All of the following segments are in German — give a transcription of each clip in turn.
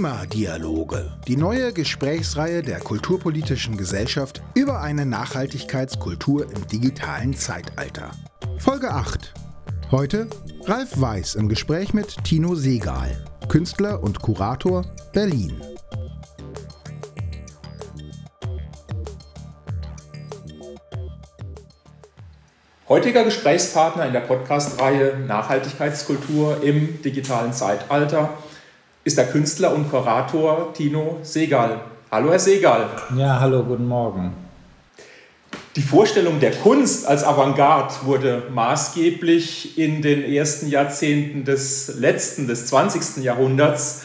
Klimadialoge, die neue Gesprächsreihe der Kulturpolitischen Gesellschaft über eine Nachhaltigkeitskultur im digitalen Zeitalter. Folge 8. Heute Ralf Weiß im Gespräch mit Tino Segal, Künstler und Kurator Berlin. Heutiger Gesprächspartner in der Podcast-Reihe Nachhaltigkeitskultur im digitalen Zeitalter ist der Künstler und Kurator Tino Segal. Hallo, Herr Segal. Ja, hallo, guten Morgen. Die Vorstellung der Kunst als Avantgarde wurde maßgeblich in den ersten Jahrzehnten des letzten, des 20. Jahrhunderts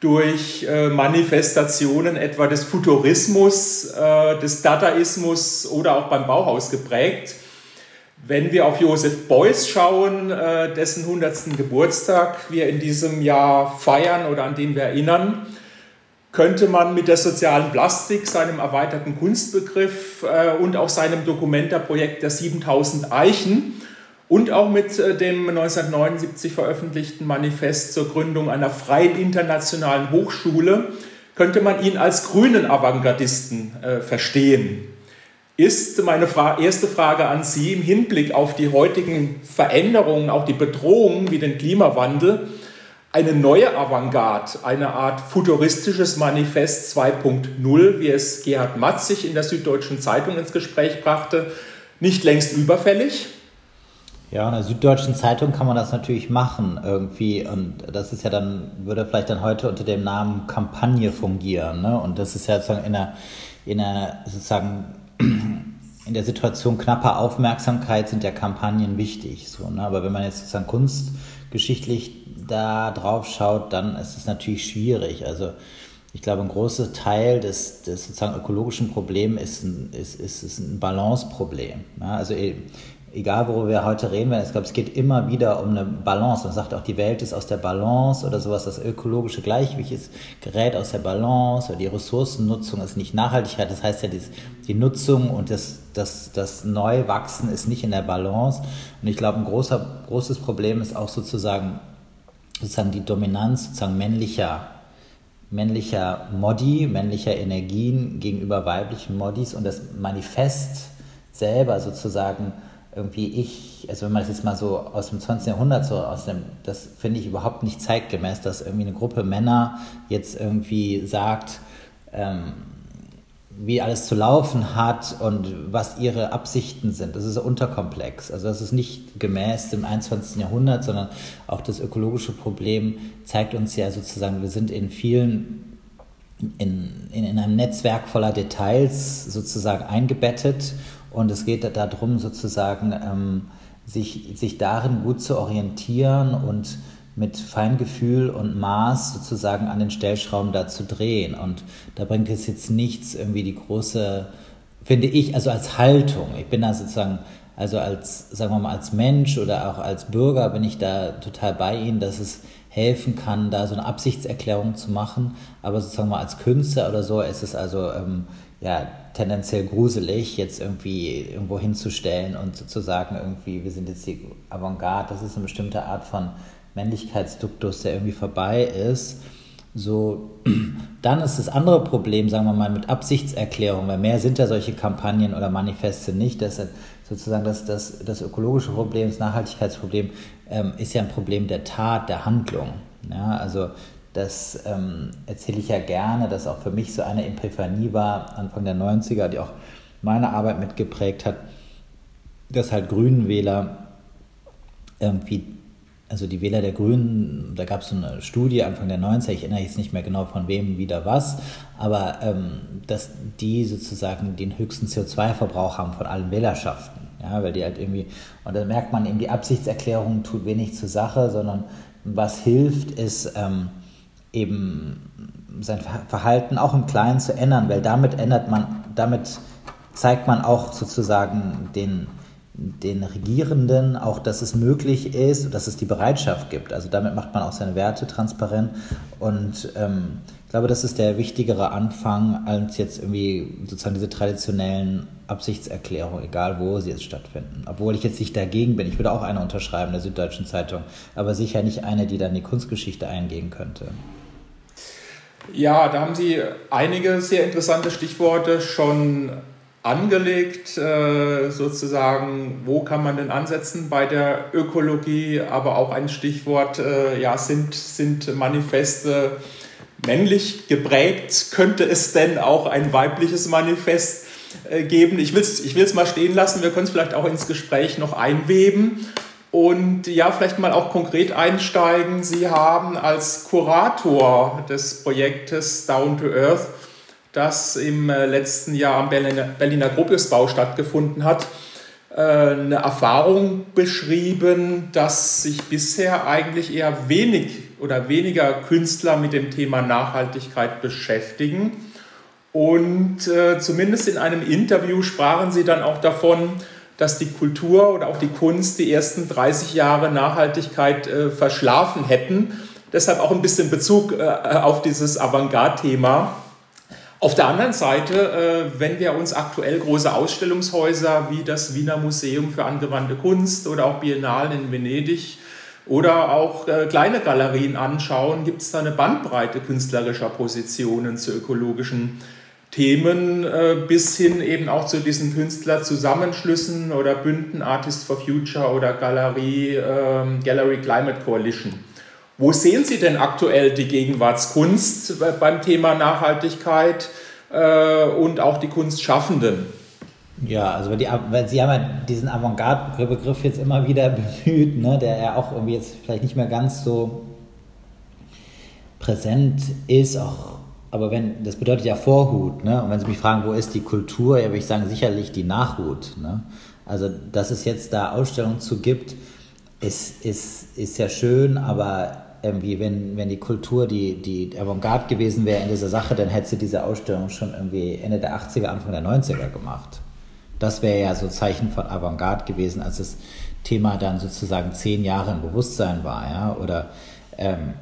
durch äh, Manifestationen etwa des Futurismus, äh, des Dadaismus oder auch beim Bauhaus geprägt. Wenn wir auf Josef Beuys schauen, äh, dessen 100. Geburtstag wir in diesem Jahr feiern oder an den wir erinnern, könnte man mit der sozialen Plastik, seinem erweiterten Kunstbegriff äh, und auch seinem Dokumenta-Projekt der 7000 Eichen und auch mit äh, dem 1979 veröffentlichten Manifest zur Gründung einer freien internationalen Hochschule, könnte man ihn als grünen Avantgardisten verstehen ist meine Fra erste Frage an Sie im Hinblick auf die heutigen Veränderungen, auch die Bedrohungen wie den Klimawandel, eine neue Avantgarde, eine Art futuristisches Manifest 2.0, wie es Gerhard Matzig in der Süddeutschen Zeitung ins Gespräch brachte, nicht längst überfällig? Ja, in der Süddeutschen Zeitung kann man das natürlich machen irgendwie und das ist ja dann, würde vielleicht dann heute unter dem Namen Kampagne fungieren ne? und das ist ja sozusagen in einer, in einer sozusagen in der Situation knapper Aufmerksamkeit sind ja Kampagnen wichtig. So, ne? Aber wenn man jetzt sozusagen kunstgeschichtlich da drauf schaut, dann ist es natürlich schwierig. Also ich glaube, ein großer Teil des, des sozusagen ökologischen Problems ist ein, ist, ist, ist ein Balanceproblem. Ja? Also egal worüber wir heute reden werden, ich glaube, es geht immer wieder um eine Balance. Man sagt auch, die Welt ist aus der Balance oder sowas, das ökologische Gleichgewicht ist, gerät aus der Balance oder die Ressourcennutzung ist nicht Nachhaltigkeit. Das heißt ja, die, Nutzung und das, das, das Neuwachsen ist nicht in der Balance. Und ich glaube, ein großer, großes Problem ist auch sozusagen, sozusagen die Dominanz sozusagen männlicher männlicher Modi, männlicher Energien gegenüber weiblichen Modis und das Manifest selber sozusagen irgendwie ich, also wenn man das jetzt mal so aus dem 20. Jahrhundert so aus dem, das finde ich überhaupt nicht zeitgemäß, dass irgendwie eine Gruppe Männer jetzt irgendwie sagt, ähm, wie alles zu laufen hat und was ihre Absichten sind. Das ist unterkomplex. Also das ist nicht gemäß dem 21. Jahrhundert, sondern auch das ökologische Problem zeigt uns ja sozusagen, wir sind in vielen, in, in, in einem Netzwerk voller Details sozusagen eingebettet und es geht darum, sozusagen, ähm, sich, sich darin gut zu orientieren und mit Feingefühl und Maß sozusagen an den Stellschrauben da zu drehen. Und da bringt es jetzt nichts, irgendwie die große, finde ich, also als Haltung. Ich bin da sozusagen, also als, sagen wir mal, als Mensch oder auch als Bürger bin ich da total bei Ihnen, dass es helfen kann, da so eine Absichtserklärung zu machen. Aber sozusagen mal als Künstler oder so ist es also ähm, ja, tendenziell gruselig, jetzt irgendwie irgendwo hinzustellen und zu sagen, irgendwie, wir sind jetzt die Avantgarde, das ist eine bestimmte Art von Männlichkeitsduktus, der irgendwie vorbei ist. So, dann ist das andere Problem, sagen wir mal, mit Absichtserklärung, weil mehr sind ja solche Kampagnen oder Manifeste nicht. Das ist sozusagen das, das, das ökologische Problem, das Nachhaltigkeitsproblem ähm, ist ja ein Problem der Tat, der Handlung. Ja, also das ähm, erzähle ich ja gerne, dass auch für mich so eine Epiphanie war, Anfang der 90er, die auch meine Arbeit mitgeprägt hat, dass halt Grünenwähler irgendwie, also die Wähler der Grünen, da gab es so eine Studie Anfang der 90er, ich erinnere jetzt nicht mehr genau von wem wieder was, aber ähm, dass die sozusagen den höchsten CO2-Verbrauch haben von allen Wählerschaften. Ja, weil die halt irgendwie, und da merkt man eben, die Absichtserklärung tut wenig zur Sache, sondern was hilft, ist, ähm, eben sein Verhalten auch im Kleinen zu ändern, weil damit ändert man, damit zeigt man auch sozusagen den, den Regierenden auch, dass es möglich ist, dass es die Bereitschaft gibt. Also damit macht man auch seine Werte transparent und ähm, ich glaube, das ist der wichtigere Anfang als jetzt irgendwie sozusagen diese traditionellen Absichtserklärungen, egal wo sie jetzt stattfinden. Obwohl ich jetzt nicht dagegen bin. Ich würde auch eine unterschreiben der Süddeutschen Zeitung, aber sicher nicht eine, die dann die Kunstgeschichte eingehen könnte. Ja, da haben Sie einige sehr interessante Stichworte schon angelegt, äh, sozusagen, wo kann man denn ansetzen bei der Ökologie, aber auch ein Stichwort, äh, ja, sind, sind Manifeste männlich geprägt? Könnte es denn auch ein weibliches Manifest äh, geben? Ich will es ich mal stehen lassen, wir können es vielleicht auch ins Gespräch noch einweben. Und ja, vielleicht mal auch konkret einsteigen. Sie haben als Kurator des Projektes Down to Earth das im äh, letzten Jahr am Berliner, Berliner Gropiusbau stattgefunden hat, äh, eine Erfahrung beschrieben, dass sich bisher eigentlich eher wenig oder weniger Künstler mit dem Thema Nachhaltigkeit beschäftigen. Und äh, zumindest in einem Interview sprachen sie dann auch davon, dass die Kultur oder auch die Kunst die ersten 30 Jahre Nachhaltigkeit äh, verschlafen hätten. Deshalb auch ein bisschen Bezug äh, auf dieses Avantgarde-Thema. Auf der anderen Seite, äh, wenn wir uns aktuell große Ausstellungshäuser wie das Wiener Museum für angewandte Kunst oder auch Biennalen in Venedig oder auch äh, kleine Galerien anschauen, gibt es da eine Bandbreite künstlerischer Positionen zu ökologischen Themen äh, bis hin eben auch zu diesen Künstlerzusammenschlüssen oder Bünden Artists for Future oder Galerie, ähm, Gallery Climate Coalition. Wo sehen Sie denn aktuell die Gegenwartskunst beim Thema Nachhaltigkeit äh, und auch die Kunstschaffenden? Ja, also die, weil Sie haben ja diesen Avantgarde-Begriff jetzt immer wieder bemüht, ne, der ja auch irgendwie jetzt vielleicht nicht mehr ganz so präsent ist, auch, aber wenn, das bedeutet ja Vorhut, ne? Und wenn Sie mich fragen, wo ist die Kultur, ja, würde ich sagen, sicherlich die Nachhut. Ne? Also, dass es jetzt da Ausstellungen zu gibt, ist, ist, ist ja schön, aber irgendwie, wenn, wenn die Kultur die, die Avantgarde gewesen wäre in dieser Sache, dann hätte sie diese Ausstellung schon irgendwie Ende der 80er, Anfang der 90er gemacht. Das wäre ja so Zeichen von Avantgarde gewesen, als das Thema dann sozusagen zehn Jahre im Bewusstsein war, ja, oder ähm,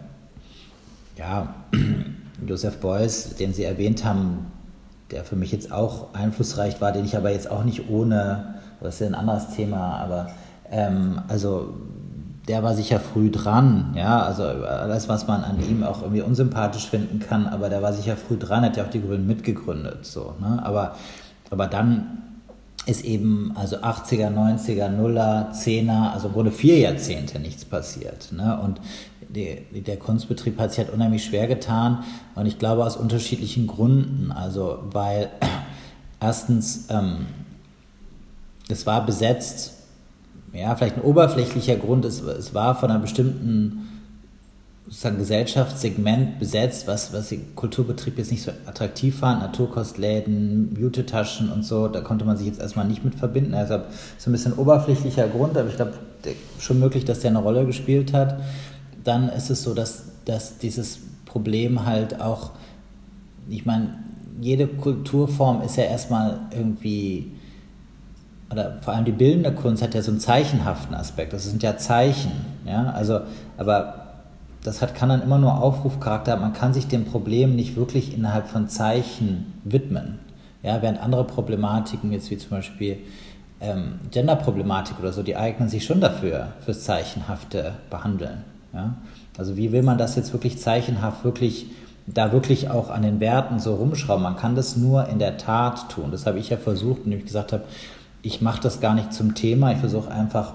ja, Joseph Beuys, den Sie erwähnt haben, der für mich jetzt auch einflussreich war, den ich aber jetzt auch nicht ohne, das ist ja ein anderes Thema, aber ähm, also der war sicher früh dran, ja, also alles, was man an ihm auch irgendwie unsympathisch finden kann, aber der war sicher früh dran, hat ja auch die Grünen mitgegründet, so, ne, aber, aber dann ist eben also 80er, 90er, Nuller, 10er, also wurde vier Jahrzehnte nichts passiert, ne, und die, der Kunstbetrieb hat sich halt unheimlich schwer getan. Und ich glaube aus unterschiedlichen Gründen, also weil erstens, ähm, es war besetzt. Ja, vielleicht ein oberflächlicher Grund. Ist, es war von einem bestimmten sozusagen Gesellschaftssegment besetzt, was, was die Kulturbetrieb jetzt nicht so attraktiv fand, Naturkostläden, Beauty-Taschen und so, da konnte man sich jetzt erstmal nicht mit verbinden. Also so ein bisschen oberflächlicher Grund, aber ich glaube schon möglich, dass der eine Rolle gespielt hat. Dann ist es so, dass, dass dieses Problem halt auch, ich meine, jede Kulturform ist ja erstmal irgendwie oder vor allem die bildende Kunst hat ja so einen zeichenhaften Aspekt. Das sind ja Zeichen, ja, also, aber das hat, kann dann immer nur Aufrufcharakter. Man kann sich dem Problem nicht wirklich innerhalb von Zeichen widmen. Ja, während andere Problematiken, jetzt wie zum Beispiel ähm, Genderproblematik oder so, die eignen sich schon dafür, fürs zeichenhafte Behandeln. Ja? Also wie will man das jetzt wirklich zeichenhaft, wirklich da wirklich auch an den Werten so rumschrauben? Man kann das nur in der Tat tun. Das habe ich ja versucht, indem ich gesagt habe, ich mache das gar nicht zum Thema. Ich versuche einfach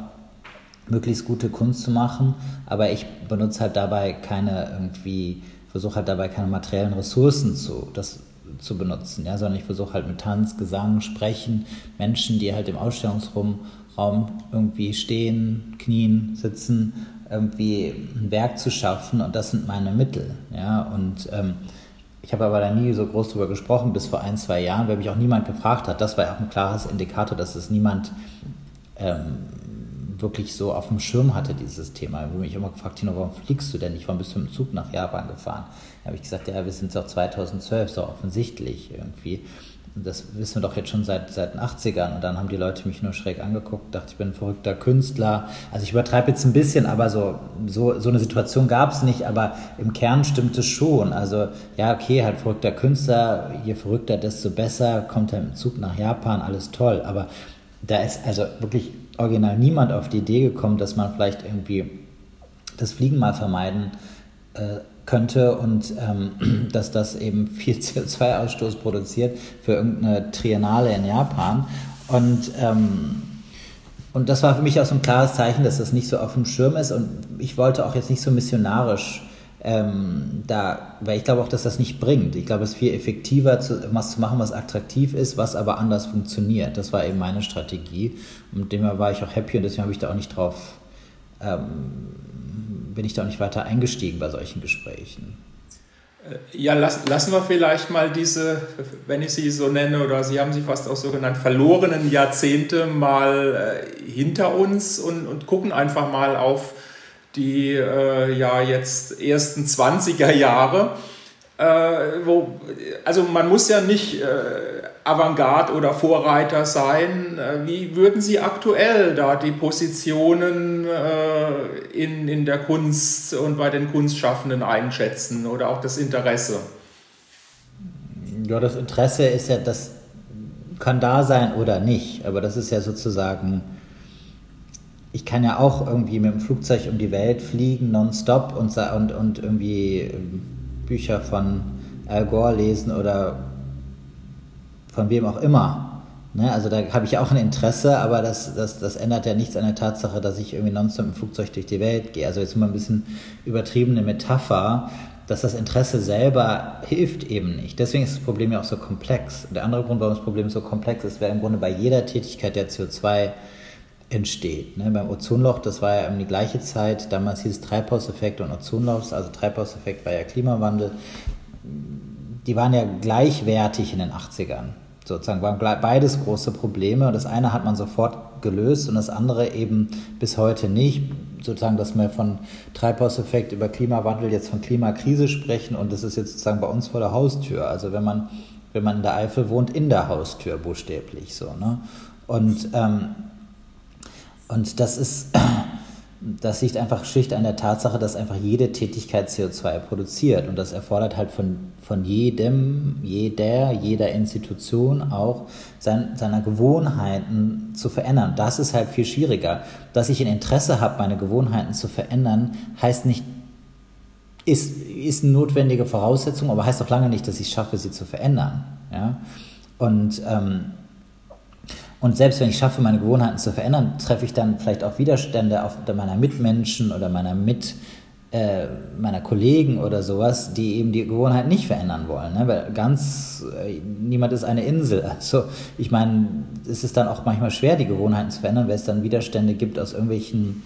möglichst gute Kunst zu machen, aber ich benutze halt dabei keine irgendwie, versuche halt dabei keine materiellen Ressourcen zu, das zu benutzen, ja, sondern ich versuche halt mit Tanz, Gesang, Sprechen, Menschen, die halt im Ausstellungsraum irgendwie stehen, knien, sitzen, irgendwie ein Werk zu schaffen und das sind meine Mittel, ja, und ähm, ich habe aber da nie so groß drüber gesprochen, bis vor ein, zwei Jahren, weil mich auch niemand gefragt hat. Das war ja auch ein klares Indikator, dass es niemand ähm, wirklich so auf dem Schirm hatte, dieses Thema. Habe mich immer gefragt, Tino, warum fliegst du denn nicht? Warum bist du mit dem Zug nach Japan gefahren? Da habe ich gesagt, ja, wir sind doch 2012, so offensichtlich irgendwie das wissen wir doch jetzt schon seit, seit den 80ern. Und dann haben die Leute mich nur schräg angeguckt, dachte, ich bin ein verrückter Künstler. Also ich übertreibe jetzt ein bisschen, aber so, so, so eine Situation gab es nicht, aber im Kern stimmt es schon. Also ja, okay, halt verrückter Künstler, je verrückter, desto besser, kommt er im Zug nach Japan, alles toll. Aber da ist also wirklich original niemand auf die Idee gekommen, dass man vielleicht irgendwie das Fliegen mal vermeiden äh, könnte und ähm, dass das eben viel CO2-Ausstoß produziert für irgendeine Triennale in Japan. Und, ähm, und das war für mich auch so ein klares Zeichen, dass das nicht so auf dem Schirm ist. Und ich wollte auch jetzt nicht so missionarisch ähm, da, weil ich glaube auch, dass das nicht bringt. Ich glaube, es ist viel effektiver, zu, was zu machen, was attraktiv ist, was aber anders funktioniert. Das war eben meine Strategie. Und dem war ich auch happy und deswegen habe ich da auch nicht drauf ähm, bin ich da auch nicht weiter eingestiegen bei solchen Gesprächen. Äh, ja, lass, lassen wir vielleicht mal diese, wenn ich sie so nenne, oder Sie haben sie fast auch so genannt, verlorenen Jahrzehnte mal äh, hinter uns und, und gucken einfach mal auf die äh, ja jetzt ersten 20er Jahre. Äh, wo, also man muss ja nicht äh, Avantgarde oder Vorreiter sein. Äh, wie würden Sie aktuell da die Positionen äh, in, in der Kunst und bei den Kunstschaffenden einschätzen oder auch das Interesse? Ja, das Interesse ist ja, das kann da sein oder nicht, aber das ist ja sozusagen, ich kann ja auch irgendwie mit dem Flugzeug um die Welt fliegen, nonstop und, und, und irgendwie ähm, Bücher von Al Gore lesen oder von wem auch immer. Ne? Also da habe ich auch ein Interesse, aber das, das, das ändert ja nichts an der Tatsache, dass ich irgendwie nonstop im Flugzeug durch die Welt gehe. Also jetzt mal ein bisschen übertriebene Metapher, dass das Interesse selber hilft eben nicht. Deswegen ist das Problem ja auch so komplex. Der andere Grund, warum das Problem so komplex ist, wäre im Grunde bei jeder Tätigkeit der CO2 entsteht. Ne? Beim Ozonloch, das war ja um die gleiche Zeit, damals hieß es Treibhauseffekt und Ozonloch, also Treibhauseffekt war ja Klimawandel, die waren ja gleichwertig in den 80ern sozusagen waren beides große Probleme und das eine hat man sofort gelöst und das andere eben bis heute nicht. Sozusagen, dass wir von Treibhauseffekt über Klimawandel jetzt von Klimakrise sprechen und das ist jetzt sozusagen bei uns vor der Haustür. Also wenn man, wenn man in der Eifel wohnt, in der Haustür buchstäblich so. Ne? Und, ähm, und das ist das liegt einfach schlicht an der Tatsache, dass einfach jede Tätigkeit CO2 produziert. Und das erfordert halt von, von jedem, jeder, jeder Institution auch sein, seiner Gewohnheiten zu verändern. Das ist halt viel schwieriger. Dass ich ein Interesse habe, meine Gewohnheiten zu verändern, heißt nicht, ist, ist eine notwendige Voraussetzung, aber heißt auch lange nicht, dass ich es schaffe, sie zu verändern. Ja? Und ähm, und selbst wenn ich schaffe, meine Gewohnheiten zu verändern, treffe ich dann vielleicht auch Widerstände auf meiner Mitmenschen oder meiner Mit, äh, meiner Kollegen oder sowas, die eben die Gewohnheiten nicht verändern wollen. Ne? Weil ganz, äh, niemand ist eine Insel. Also ich meine, es ist dann auch manchmal schwer, die Gewohnheiten zu verändern, weil es dann Widerstände gibt aus irgendwelchen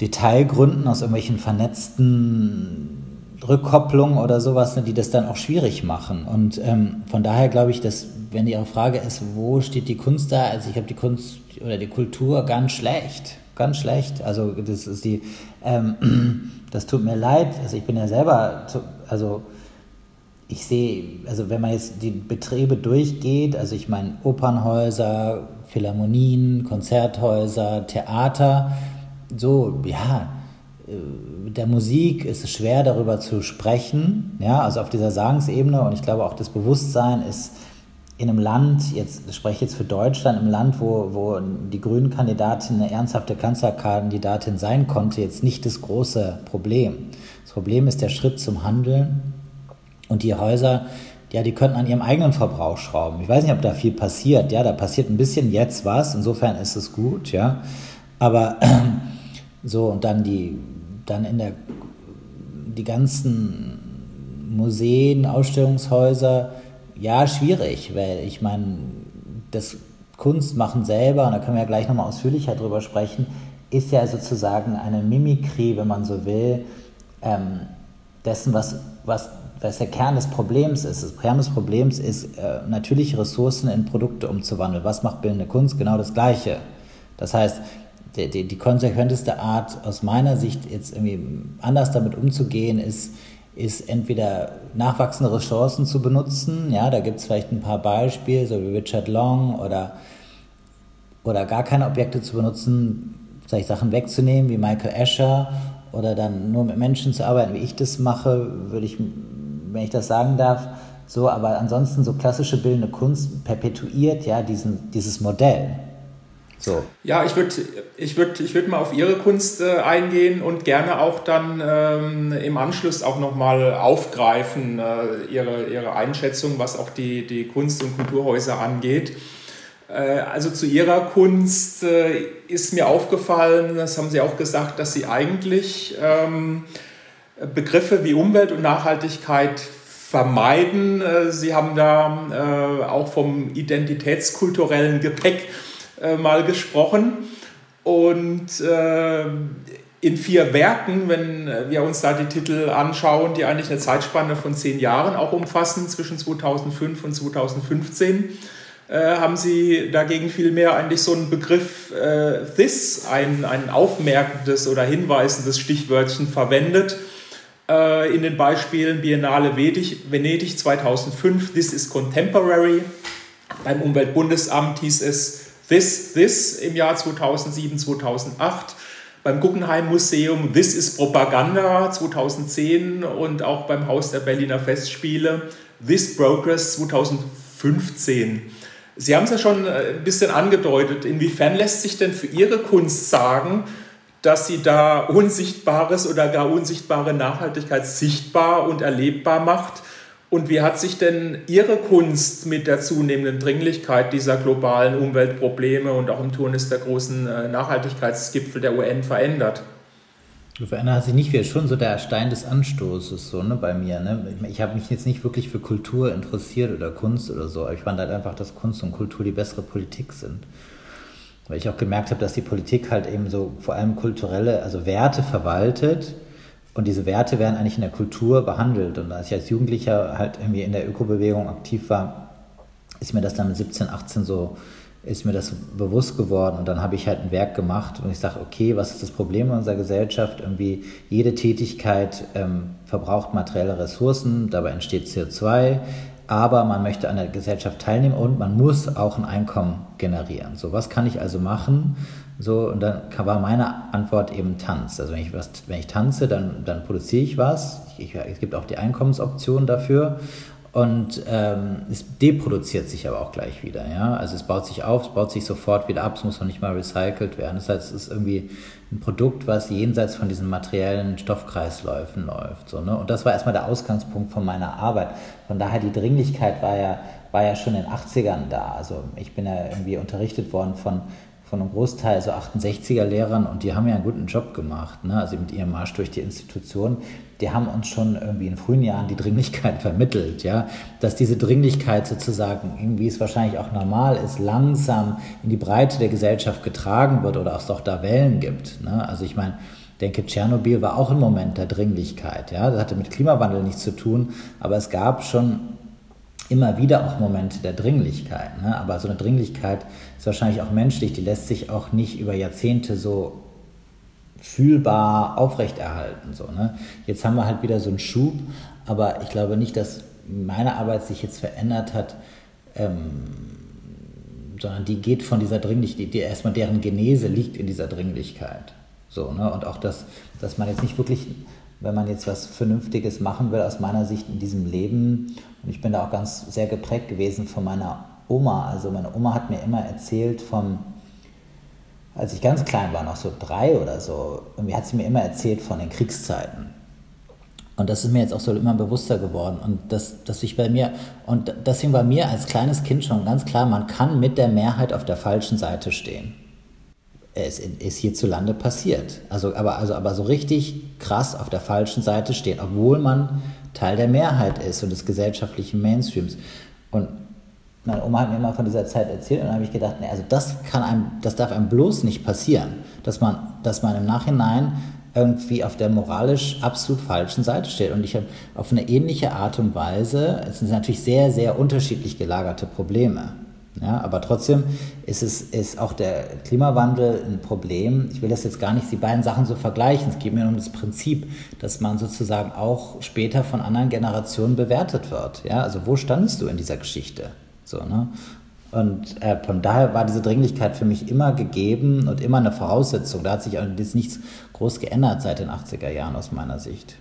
Detailgründen, aus irgendwelchen vernetzten Rückkopplungen oder sowas, ne, die das dann auch schwierig machen. Und ähm, von daher glaube ich, dass wenn Ihre Frage ist, wo steht die Kunst da? Also ich habe die Kunst oder die Kultur ganz schlecht, ganz schlecht. Also das ist die, ähm, das tut mir leid. Also ich bin ja selber, also ich sehe, also wenn man jetzt die Betriebe durchgeht, also ich meine Opernhäuser, Philharmonien, Konzerthäuser, Theater, so, ja, mit äh, der Musik ist es schwer darüber zu sprechen, ja, also auf dieser Sangsebene und ich glaube auch das Bewusstsein ist in einem Land, jetzt spreche ich jetzt für Deutschland, im Land, wo, wo die Grünen-Kandidatin eine ernsthafte Kanzlerkandidatin sein konnte, jetzt nicht das große Problem. Das Problem ist der Schritt zum Handeln und die Häuser, ja, die könnten an ihrem eigenen Verbrauch schrauben. Ich weiß nicht, ob da viel passiert. Ja, da passiert ein bisschen jetzt was. Insofern ist es gut, ja. Aber so und dann die, dann in der die ganzen Museen, Ausstellungshäuser, ja, schwierig, weil ich meine, das Kunstmachen selber, und da können wir ja gleich nochmal ausführlicher drüber sprechen, ist ja sozusagen eine Mimikrie, wenn man so will, ähm, dessen, was, was, was der Kern des Problems ist. Das Kern des Problems ist, äh, natürliche Ressourcen in Produkte umzuwandeln. Was macht bildende Kunst? Genau das Gleiche. Das heißt, die, die, die konsequenteste Art aus meiner Sicht jetzt irgendwie anders damit umzugehen ist, ist entweder nachwachsende Ressourcen zu benutzen, ja, da gibt es vielleicht ein paar Beispiele, so wie Richard Long oder, oder gar keine Objekte zu benutzen, vielleicht Sachen wegzunehmen, wie Michael Escher, oder dann nur mit Menschen zu arbeiten, wie ich das mache, würde ich, wenn ich das sagen darf, so, aber ansonsten so klassische bildende Kunst perpetuiert ja diesen, dieses Modell. So. Ja, ich würde ich würd, ich würd mal auf Ihre Kunst äh, eingehen und gerne auch dann ähm, im Anschluss auch nochmal aufgreifen, äh, Ihre, Ihre Einschätzung, was auch die, die Kunst- und Kulturhäuser angeht. Äh, also zu Ihrer Kunst äh, ist mir aufgefallen, das haben Sie auch gesagt, dass Sie eigentlich ähm, Begriffe wie Umwelt und Nachhaltigkeit vermeiden. Äh, Sie haben da auch vom identitätskulturellen Gepäck mal gesprochen. Und in vier Werken, wenn wir uns da die Titel anschauen, die eigentlich eine Zeitspanne von zehn Jahren auch umfassen, zwischen 2005 und 2015, äh, haben sie dagegen vielmehr eigentlich so einen Begriff äh, this, ein, ein aufmerkendes oder hinweisendes Stichwörtchen verwendet. Äh, in den Beispielen Biennale Venedig 2005, This is Contemporary. Beim Umweltbundesamt hieß es This, This im Jahr 2007, 2008 beim Guggenheim Museum This is Propaganda 2010 und auch beim Haus der Berliner Festspiele This Progress 2015. Sie haben es ja schon äh, ein bisschen angedeutet. Inwiefern lässt sich denn für Ihre Kunst sagen, dass sie da Unsichtbares oder gar unsichtbare Nachhaltigkeit sichtbar und erlebbar macht? Und wie hat sich denn Ihre Kunst mit der zunehmenden Dringlichkeit dieser globalen Umweltprobleme und auch im Turnis der großen äh, Nachhaltigkeitsgipfel der UN verändert? Verändert hat sich nicht viel, schon so der Stein des Anstoßes so, ne, bei mir. Ne? Ich, ich habe mich jetzt nicht wirklich für Kultur interessiert oder Kunst oder so, aber ich fand halt einfach, dass Kunst und Kultur die bessere Politik sind. Weil ich auch gemerkt habe, dass die Politik halt eben so vor allem kulturelle, also Werte verwaltet und diese Werte werden eigentlich in der Kultur behandelt. Und als ich als Jugendlicher halt irgendwie in der Ökobewegung aktiv war, ist mir das dann mit 17, 18 so ist mir das bewusst geworden und dann habe ich halt ein Werk gemacht und ich sage, okay, was ist das Problem in unserer Gesellschaft? Irgendwie jede Tätigkeit ähm, verbraucht materielle Ressourcen, dabei entsteht CO2, aber man möchte an der Gesellschaft teilnehmen und man muss auch ein Einkommen generieren. So, was kann ich also machen? So, und dann war meine Antwort eben Tanz. Also wenn ich, was, wenn ich tanze, dann, dann produziere ich was. Ich, es gibt auch die Einkommensoption dafür. Und ähm, es deproduziert sich aber auch gleich wieder. Ja? Also es baut sich auf, es baut sich sofort wieder ab, es muss noch nicht mal recycelt werden. Das heißt, es ist irgendwie ein Produkt, was jenseits von diesen materiellen Stoffkreisläufen läuft. So, ne? Und das war erstmal der Ausgangspunkt von meiner Arbeit. Von daher die Dringlichkeit war ja, war ja schon in den 80ern da. Also ich bin ja irgendwie unterrichtet worden von von einem Großteil so 68er Lehrern und die haben ja einen guten Job gemacht, ne? also mit ihrem Marsch durch die Institution die haben uns schon irgendwie in frühen Jahren die Dringlichkeit vermittelt, ja, dass diese Dringlichkeit sozusagen, irgendwie es wahrscheinlich auch normal ist, langsam in die Breite der Gesellschaft getragen wird oder es doch da Wellen gibt. Ne? Also ich meine, denke, Tschernobyl war auch ein Moment der Dringlichkeit, ja, das hatte mit Klimawandel nichts zu tun, aber es gab schon immer wieder auch Momente der Dringlichkeit. Ne? Aber so eine Dringlichkeit ist wahrscheinlich auch menschlich, die lässt sich auch nicht über Jahrzehnte so fühlbar aufrechterhalten. So, ne? Jetzt haben wir halt wieder so einen Schub, aber ich glaube nicht, dass meine Arbeit sich jetzt verändert hat, ähm, sondern die geht von dieser Dringlichkeit, die, erstmal deren Genese liegt in dieser Dringlichkeit. So, ne? Und auch das, dass man jetzt nicht wirklich, wenn man jetzt was Vernünftiges machen will, aus meiner Sicht in diesem Leben, und ich bin da auch ganz sehr geprägt gewesen von meiner Oma. Also meine Oma hat mir immer erzählt vom als ich ganz klein war, noch so drei oder so, irgendwie hat sie mir immer erzählt von den Kriegszeiten. Und das ist mir jetzt auch so immer bewusster geworden. Und das, dass ich bei mir, und deswegen war mir als kleines Kind schon ganz klar, man kann mit der Mehrheit auf der falschen Seite stehen. Es ist hierzulande passiert. Also, aber, also, aber so richtig krass auf der falschen Seite stehen, obwohl man Teil der Mehrheit ist und des gesellschaftlichen Mainstreams. Und meine Oma hat mir immer von dieser Zeit erzählt und dann habe ich gedacht, nee, also das kann einem, das darf einem bloß nicht passieren, dass man, dass man im Nachhinein irgendwie auf der moralisch absolut falschen Seite steht. Und ich habe auf eine ähnliche Art und Weise, es sind natürlich sehr, sehr unterschiedlich gelagerte Probleme. Ja, aber trotzdem ist es ist auch der Klimawandel ein Problem. Ich will das jetzt gar nicht die beiden Sachen so vergleichen. Es geht mir um das Prinzip, dass man sozusagen auch später von anderen Generationen bewertet wird. Ja, also wo standest du in dieser Geschichte? So, ne? Und äh, von daher war diese Dringlichkeit für mich immer gegeben und immer eine Voraussetzung. Da hat sich also nichts groß geändert seit den 80er Jahren aus meiner Sicht.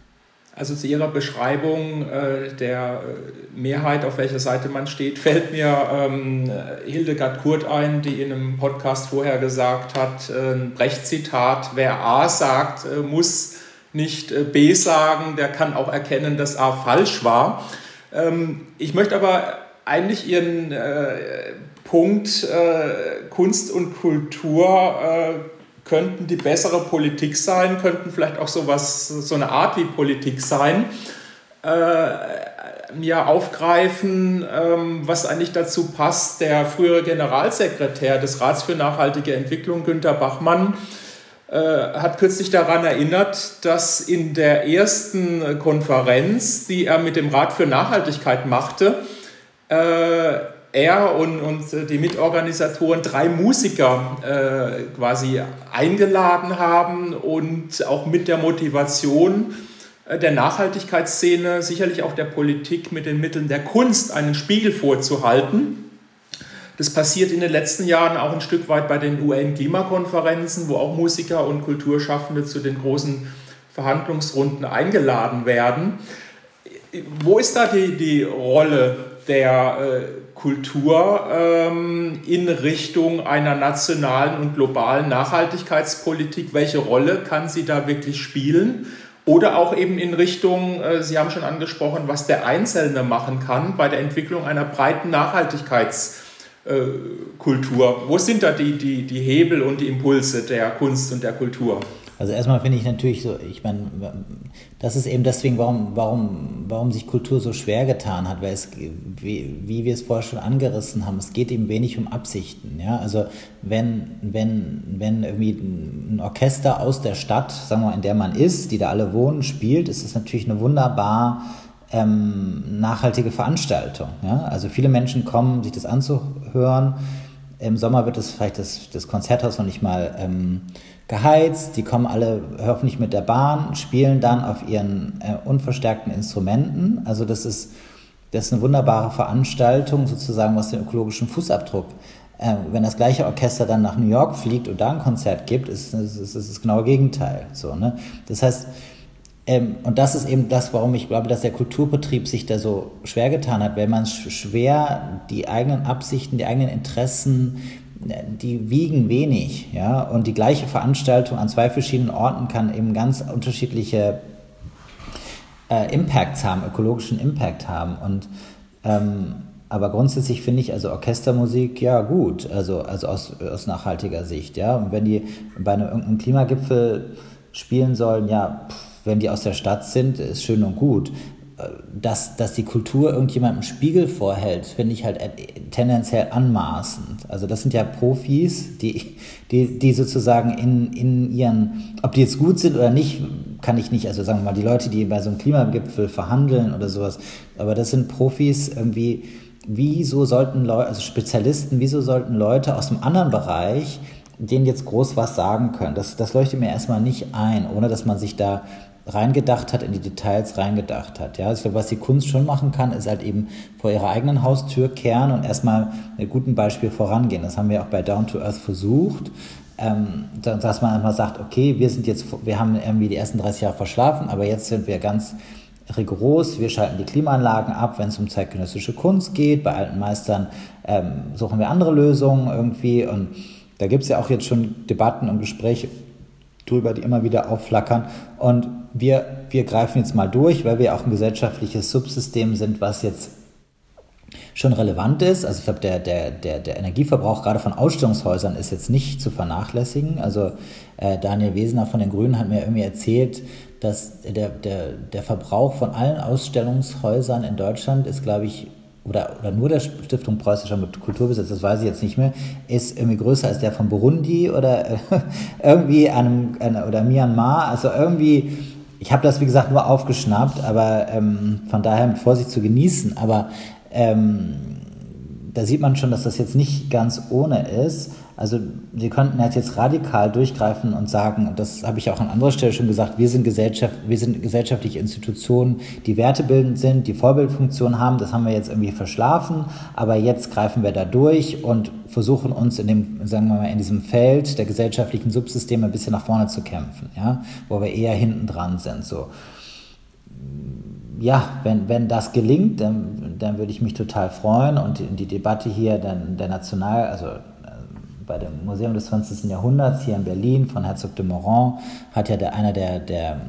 Also zu Ihrer Beschreibung äh, der äh, Mehrheit, auf welcher Seite man steht, fällt mir ähm, Hildegard Kurt ein, die in einem Podcast vorher gesagt hat, äh, ein Brecht-Zitat, wer A sagt, äh, muss nicht äh, B sagen, der kann auch erkennen, dass A falsch war. Ähm, ich möchte aber eigentlich Ihren äh, Punkt Kunst und Kultur könnten die bessere Politik sein, könnten vielleicht auch sowas, so eine Art wie Politik sein, äh, ja, aufgreifen, ähm, was eigentlich dazu passt. Der frühere Generalsekretär des Rats für nachhaltige Entwicklung, Günter Bachmann, äh, hat kürzlich daran erinnert, dass in der ersten Konferenz, die er mit dem Rat für Nachhaltigkeit machte, äh, er und, und die Mitorganisatoren drei Musiker äh, quasi eingeladen haben und auch mit der Motivation äh, der Nachhaltigkeitsszene, sicherlich auch der Politik mit den Mitteln der Kunst einen Spiegel vorzuhalten. Das passiert in den letzten Jahren auch ein Stück weit bei den UN-Klimakonferenzen, wo auch Musiker und Kulturschaffende zu den großen Verhandlungsrunden eingeladen werden. Wo ist da die, die Rolle der äh, Kultur ähm, in Richtung einer nationalen und globalen Nachhaltigkeitspolitik? Welche Rolle kann sie da wirklich spielen? Oder auch eben in Richtung, äh, Sie haben schon angesprochen, was der Einzelne machen kann bei der Entwicklung einer breiten Nachhaltigkeitskultur. Äh, Wo sind da die, die, die Hebel und die Impulse der Kunst und der Kultur? Also erstmal finde ich natürlich so, ich meine, das ist eben deswegen, warum, warum, warum sich Kultur so schwer getan hat, weil es, wie, wie wir es vorher schon angerissen haben, es geht eben wenig um Absichten. Ja? Also wenn, wenn, wenn irgendwie ein Orchester aus der Stadt, sagen wir mal, in der man ist, die da alle wohnen, spielt, ist es natürlich eine wunderbar ähm, nachhaltige Veranstaltung. Ja? Also viele Menschen kommen, sich das anzuhören. Im Sommer wird es vielleicht das, das Konzerthaus noch nicht mal ähm, geheizt, die kommen alle hoffentlich mit der Bahn, spielen dann auf ihren äh, unverstärkten Instrumenten. Also das ist, das ist eine wunderbare Veranstaltung, sozusagen, was den ökologischen Fußabdruck. Äh, wenn das gleiche Orchester dann nach New York fliegt und da ein Konzert gibt, ist, ist das genaue Gegenteil. So, ne? Das heißt, ähm, und das ist eben das, warum ich glaube, dass der Kulturbetrieb sich da so schwer getan hat, weil man schwer die eigenen Absichten, die eigenen Interessen die wiegen wenig, ja, und die gleiche Veranstaltung an zwei verschiedenen Orten kann eben ganz unterschiedliche äh, Impacts haben, ökologischen Impact haben. Und ähm, aber grundsätzlich finde ich also Orchestermusik ja gut, also, also aus, aus nachhaltiger Sicht, ja. Und wenn die bei einem irgendeinem Klimagipfel spielen sollen, ja, pff, wenn die aus der Stadt sind, ist schön und gut dass, dass die Kultur irgendjemandem Spiegel vorhält, finde ich halt tendenziell anmaßend. Also das sind ja Profis, die, die, die sozusagen in, in ihren, ob die jetzt gut sind oder nicht, kann ich nicht, also sagen wir mal, die Leute, die bei so einem Klimagipfel verhandeln oder sowas, aber das sind Profis irgendwie, wieso sollten Leute, also Spezialisten, wieso sollten Leute aus einem anderen Bereich denen jetzt groß was sagen können? Das, das leuchtet mir erstmal nicht ein, ohne dass man sich da reingedacht hat, in die Details reingedacht hat. Ja, also ich glaube, was die Kunst schon machen kann, ist halt eben vor ihrer eigenen Haustür kehren und erstmal mit gutem Beispiel vorangehen. Das haben wir auch bei Down to Earth versucht, ähm, dass man einmal sagt, okay, wir sind jetzt, wir haben irgendwie die ersten 30 Jahre verschlafen, aber jetzt sind wir ganz rigoros, wir schalten die Klimaanlagen ab, wenn es um zeitgenössische Kunst geht. Bei alten Meistern ähm, suchen wir andere Lösungen irgendwie und da gibt es ja auch jetzt schon Debatten und Gespräche drüber, die immer wieder aufflackern. Und wir, wir greifen jetzt mal durch, weil wir auch ein gesellschaftliches Subsystem sind, was jetzt schon relevant ist. Also ich glaube, der, der, der, der Energieverbrauch gerade von Ausstellungshäusern ist jetzt nicht zu vernachlässigen. Also äh, Daniel Wesener von den Grünen hat mir irgendwie erzählt, dass der, der, der Verbrauch von allen Ausstellungshäusern in Deutschland ist, glaube ich, oder, oder nur der Stiftung Preußischer Kulturbesitz, das weiß ich jetzt nicht mehr, ist irgendwie größer als der von Burundi oder äh, irgendwie einem, oder Myanmar. Also irgendwie, ich habe das wie gesagt nur aufgeschnappt, aber ähm, von daher mit Vorsicht zu genießen. Aber ähm, da sieht man schon, dass das jetzt nicht ganz ohne ist. Also wir könnten halt jetzt radikal durchgreifen und sagen, und das habe ich auch an anderer Stelle schon gesagt, wir sind, Gesellschaft, wir sind gesellschaftliche Institutionen, die wertebildend sind, die Vorbildfunktion haben. Das haben wir jetzt irgendwie verschlafen, aber jetzt greifen wir da durch und versuchen uns in dem, sagen wir mal, in diesem Feld der gesellschaftlichen Subsysteme ein bisschen nach vorne zu kämpfen, ja, wo wir eher hinten dran sind. So ja, wenn, wenn das gelingt, dann, dann würde ich mich total freuen und die, die Debatte hier dann der National, also äh, bei dem Museum des 20. Jahrhunderts hier in Berlin von Herzog de Moran hat ja der, einer der, der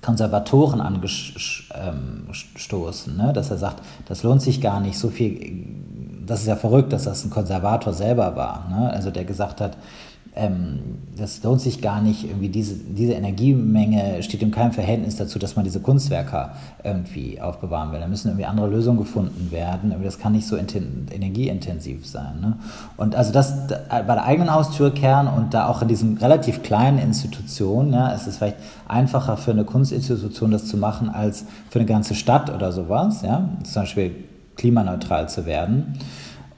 Konservatoren angestoßen, ne? dass er sagt, das lohnt sich gar nicht so viel, das ist ja verrückt, dass das ein Konservator selber war, ne? also der gesagt hat, ähm, das lohnt sich gar nicht, irgendwie diese, diese Energiemenge steht in keinem Verhältnis dazu, dass man diese Kunstwerke irgendwie aufbewahren will. Da müssen irgendwie andere Lösungen gefunden werden. Das kann nicht so energieintensiv sein. Ne? Und also das bei der eigenen Haustür kehren und da auch in diesen relativ kleinen Institutionen, ja, es ist vielleicht einfacher für eine Kunstinstitution das zu machen, als für eine ganze Stadt oder sowas, ja, zum Beispiel klimaneutral zu werden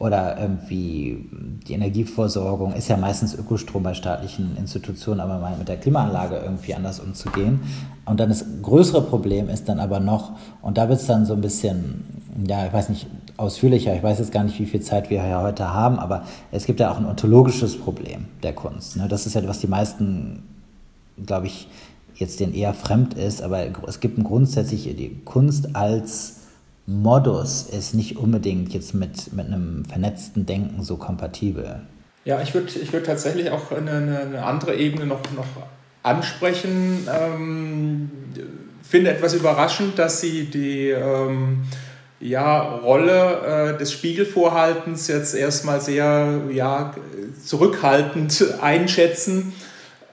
oder irgendwie die Energieversorgung ist ja meistens Ökostrom bei staatlichen Institutionen, aber mal mit der Klimaanlage irgendwie anders umzugehen. Und dann das größere Problem ist dann aber noch, und da wird es dann so ein bisschen, ja, ich weiß nicht, ausführlicher, ich weiß jetzt gar nicht, wie viel Zeit wir ja heute haben, aber es gibt ja auch ein ontologisches Problem der Kunst. Ne? Das ist ja, was die meisten, glaube ich, jetzt denen eher fremd ist, aber es gibt ein grundsätzlich die Kunst als Modus ist nicht unbedingt jetzt mit, mit einem vernetzten Denken so kompatibel. Ja, ich würde ich würd tatsächlich auch eine, eine, andere Ebene noch, noch ansprechen. Ähm, finde etwas überraschend, dass Sie die ähm, ja, Rolle äh, des Spiegelvorhaltens jetzt erstmal sehr ja, zurückhaltend einschätzen.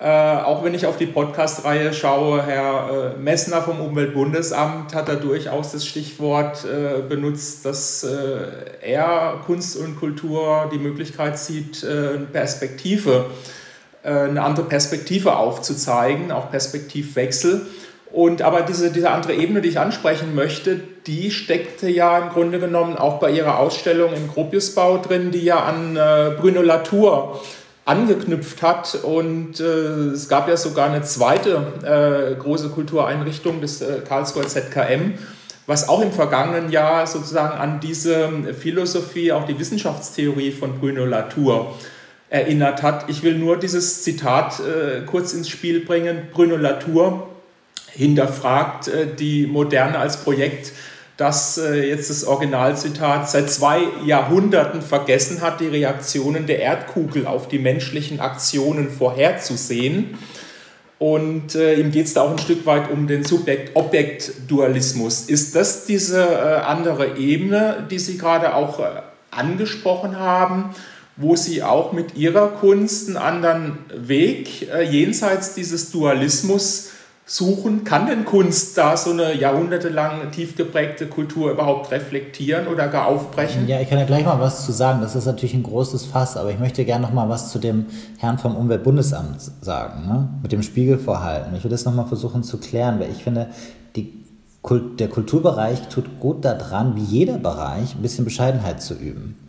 Äh, auch wenn ich auf die Podcast-Reihe schaue, Herr äh, Messner vom Umweltbundesamt hat da durchaus das Stichwort äh, benutzt, dass äh, er Kunst und Kultur die Möglichkeit sieht, äh, eine Perspektive, äh, eine andere Perspektive aufzuzeigen, auch Perspektivwechsel. Und aber diese, diese andere Ebene, die ich ansprechen möchte, die steckte ja im Grunde genommen auch bei Ihrer Ausstellung im Gropiusbau drin, die ja an Bruno Latour angeknüpft hat. Und äh, es gab ja sogar eine zweite äh, große Kultureinrichtung, das äh, Karlsruher ZKM, was auch im vergangenen Jahr sozusagen an diese Philosophie, auch die Wissenschaftstheorie von Bruno Latour erinnert hat. Ich will nur dieses Zitat äh, kurz ins Spiel bringen. Bruno Latour hinterfragt äh, die Moderne als Projekt das äh, jetzt das Originalzitat seit zwei Jahrhunderten vergessen hat, die Reaktionen der Erdkugel auf die menschlichen Aktionen vorherzusehen. Und äh, ihm geht es da auch ein Stück weit um den Subjekt-Objekt-Dualismus. Ist das diese äh, andere Ebene, die Sie gerade auch äh, angesprochen haben, wo Sie auch mit Ihrer Kunst einen anderen Weg äh, jenseits dieses Dualismus suchen? Kann denn Kunst da so eine jahrhundertelang tief geprägte Kultur überhaupt reflektieren oder gar aufbrechen? Ja, ich kann ja gleich mal was zu sagen. Das ist natürlich ein großes Fass, aber ich möchte gerne noch mal was zu dem Herrn vom Umweltbundesamt sagen, ne? mit dem Spiegelvorhalten. Ich will das noch mal versuchen zu klären, weil ich finde, Kult, der Kulturbereich tut gut daran, wie jeder Bereich, ein bisschen Bescheidenheit zu üben.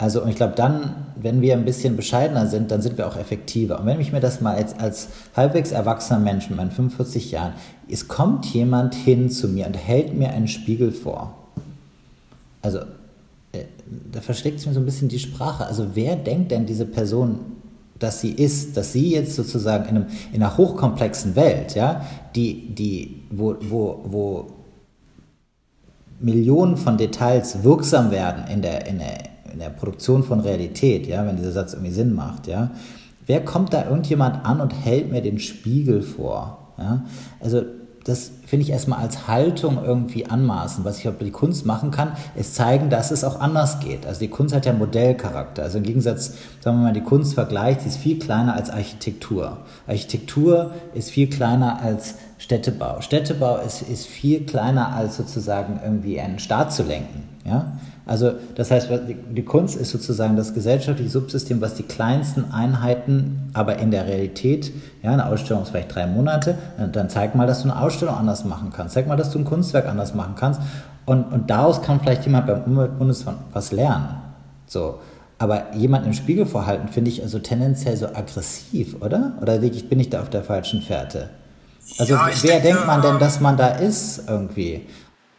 Also, und ich glaube, dann, wenn wir ein bisschen bescheidener sind, dann sind wir auch effektiver. Und wenn ich mir das mal als, als halbwegs erwachsener Mensch mit meinen 45 Jahren, es kommt jemand hin zu mir und hält mir einen Spiegel vor. Also, äh, da versteckt sich mir so ein bisschen die Sprache. Also, wer denkt denn diese Person, dass sie ist, dass sie jetzt sozusagen in, einem, in einer hochkomplexen Welt, ja, die, die, wo, wo, wo Millionen von Details wirksam werden in der, in der in der Produktion von Realität, ja, wenn dieser Satz irgendwie Sinn macht, ja, wer kommt da irgendjemand an und hält mir den Spiegel vor? Ja? Also das finde ich erstmal als Haltung irgendwie anmaßen. Was ich über die Kunst machen kann, ist zeigen, dass es auch anders geht. Also die Kunst hat ja Modellcharakter. Also im Gegensatz, sagen wir mal, die Kunst vergleicht, sie ist viel kleiner als Architektur. Architektur ist viel kleiner als Städtebau. Städtebau ist, ist viel kleiner als sozusagen irgendwie einen Staat zu lenken. Ja? Also das heißt, die Kunst ist sozusagen das gesellschaftliche Subsystem, was die kleinsten Einheiten, aber in der Realität, ja, eine Ausstellung ist vielleicht drei Monate, dann zeig mal, dass du eine Ausstellung anders machen kannst, zeig mal, dass du ein Kunstwerk anders machen kannst und, und daraus kann vielleicht jemand beim Umweltbundesamt was lernen. So. Aber jemand im Spiegel vorhalten, finde ich also tendenziell so aggressiv, oder? Oder bin ich da auf der falschen Fährte? Also ja, wer denke, denkt man denn, dass man da ist irgendwie?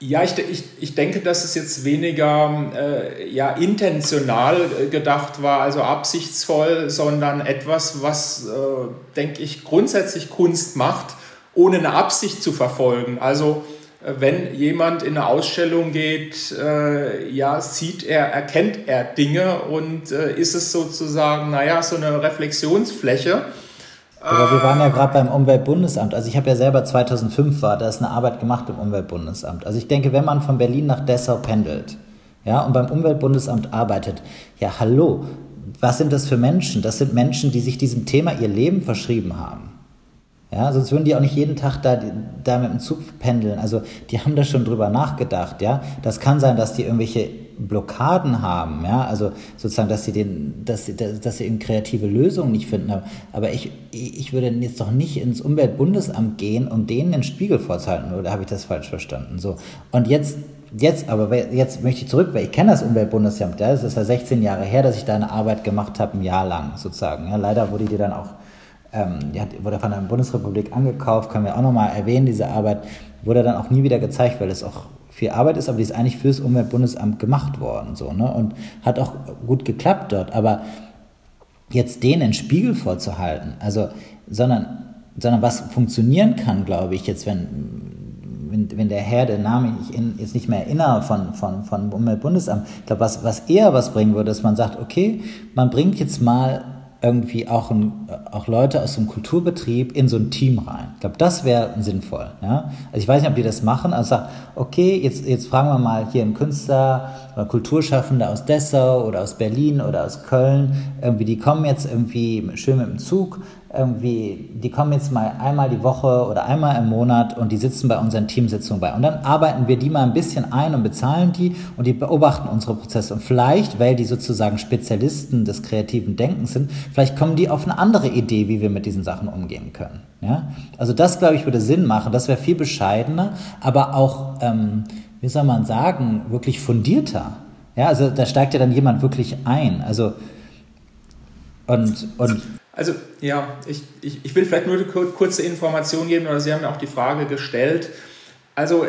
Ja, ich, ich, ich denke, dass es jetzt weniger äh, ja, intentional äh, gedacht war, also absichtsvoll, sondern etwas, was, äh, denke ich, grundsätzlich Kunst macht, ohne eine Absicht zu verfolgen. Also wenn jemand in eine Ausstellung geht, äh, ja, sieht er, erkennt er Dinge und äh, ist es sozusagen, naja, so eine Reflexionsfläche. Aber wir waren ja gerade beim Umweltbundesamt. Also ich habe ja selber 2005 war, da ist eine Arbeit gemacht im Umweltbundesamt. Also ich denke, wenn man von Berlin nach Dessau pendelt, ja, und beim Umweltbundesamt arbeitet, ja, hallo, was sind das für Menschen? Das sind Menschen, die sich diesem Thema ihr Leben verschrieben haben. Ja, sonst würden die auch nicht jeden Tag da, da mit dem Zug pendeln. Also die haben da schon drüber nachgedacht, ja. Das kann sein, dass die irgendwelche Blockaden haben, ja, also sozusagen, dass sie den, dass sie, dass sie eben kreative Lösungen nicht finden. Aber ich, ich würde jetzt doch nicht ins Umweltbundesamt gehen, um denen den Spiegel vorzuhalten, oder habe ich das falsch verstanden? So. Und jetzt, jetzt, aber jetzt möchte ich zurück, weil ich kenne das Umweltbundesamt, ja, es ist ja 16 Jahre her, dass ich da eine Arbeit gemacht habe, ein Jahr lang sozusagen. Ja, leider wurde die dann auch ähm, die wurde von der Bundesrepublik angekauft, können wir auch nochmal erwähnen, diese Arbeit wurde dann auch nie wieder gezeigt, weil es auch viel Arbeit ist, aber die ist eigentlich fürs Umweltbundesamt gemacht worden so, ne? und hat auch gut geklappt dort, aber jetzt denen einen Spiegel vorzuhalten, also, sondern, sondern was funktionieren kann, glaube ich, jetzt, wenn, wenn, wenn der Herr, der Name ich in, jetzt nicht mehr erinnere von, von, von Umweltbundesamt, ich glaube, was, was eher was bringen würde, dass man sagt, okay, man bringt jetzt mal irgendwie auch, ein, auch Leute aus dem Kulturbetrieb in so ein Team rein. Ich glaube, das wäre sinnvoll. Ja? Also ich weiß nicht, ob die das machen. Also sagt, okay, jetzt, jetzt fragen wir mal hier einen Künstler oder Kulturschaffende aus Dessau oder aus Berlin oder aus Köln. Irgendwie, die kommen jetzt irgendwie schön mit dem Zug irgendwie, die kommen jetzt mal einmal die Woche oder einmal im Monat und die sitzen bei unseren Teamsitzungen bei. Und dann arbeiten wir die mal ein bisschen ein und bezahlen die und die beobachten unsere Prozesse. Und vielleicht, weil die sozusagen Spezialisten des kreativen Denkens sind, vielleicht kommen die auf eine andere Idee, wie wir mit diesen Sachen umgehen können. Ja? Also das, glaube ich, würde Sinn machen. Das wäre viel bescheidener, aber auch, ähm, wie soll man sagen, wirklich fundierter. Ja, also da steigt ja dann jemand wirklich ein. Also und, und also ja, ich, ich, ich will vielleicht nur eine kurze Information geben, oder Sie haben ja auch die Frage gestellt. Also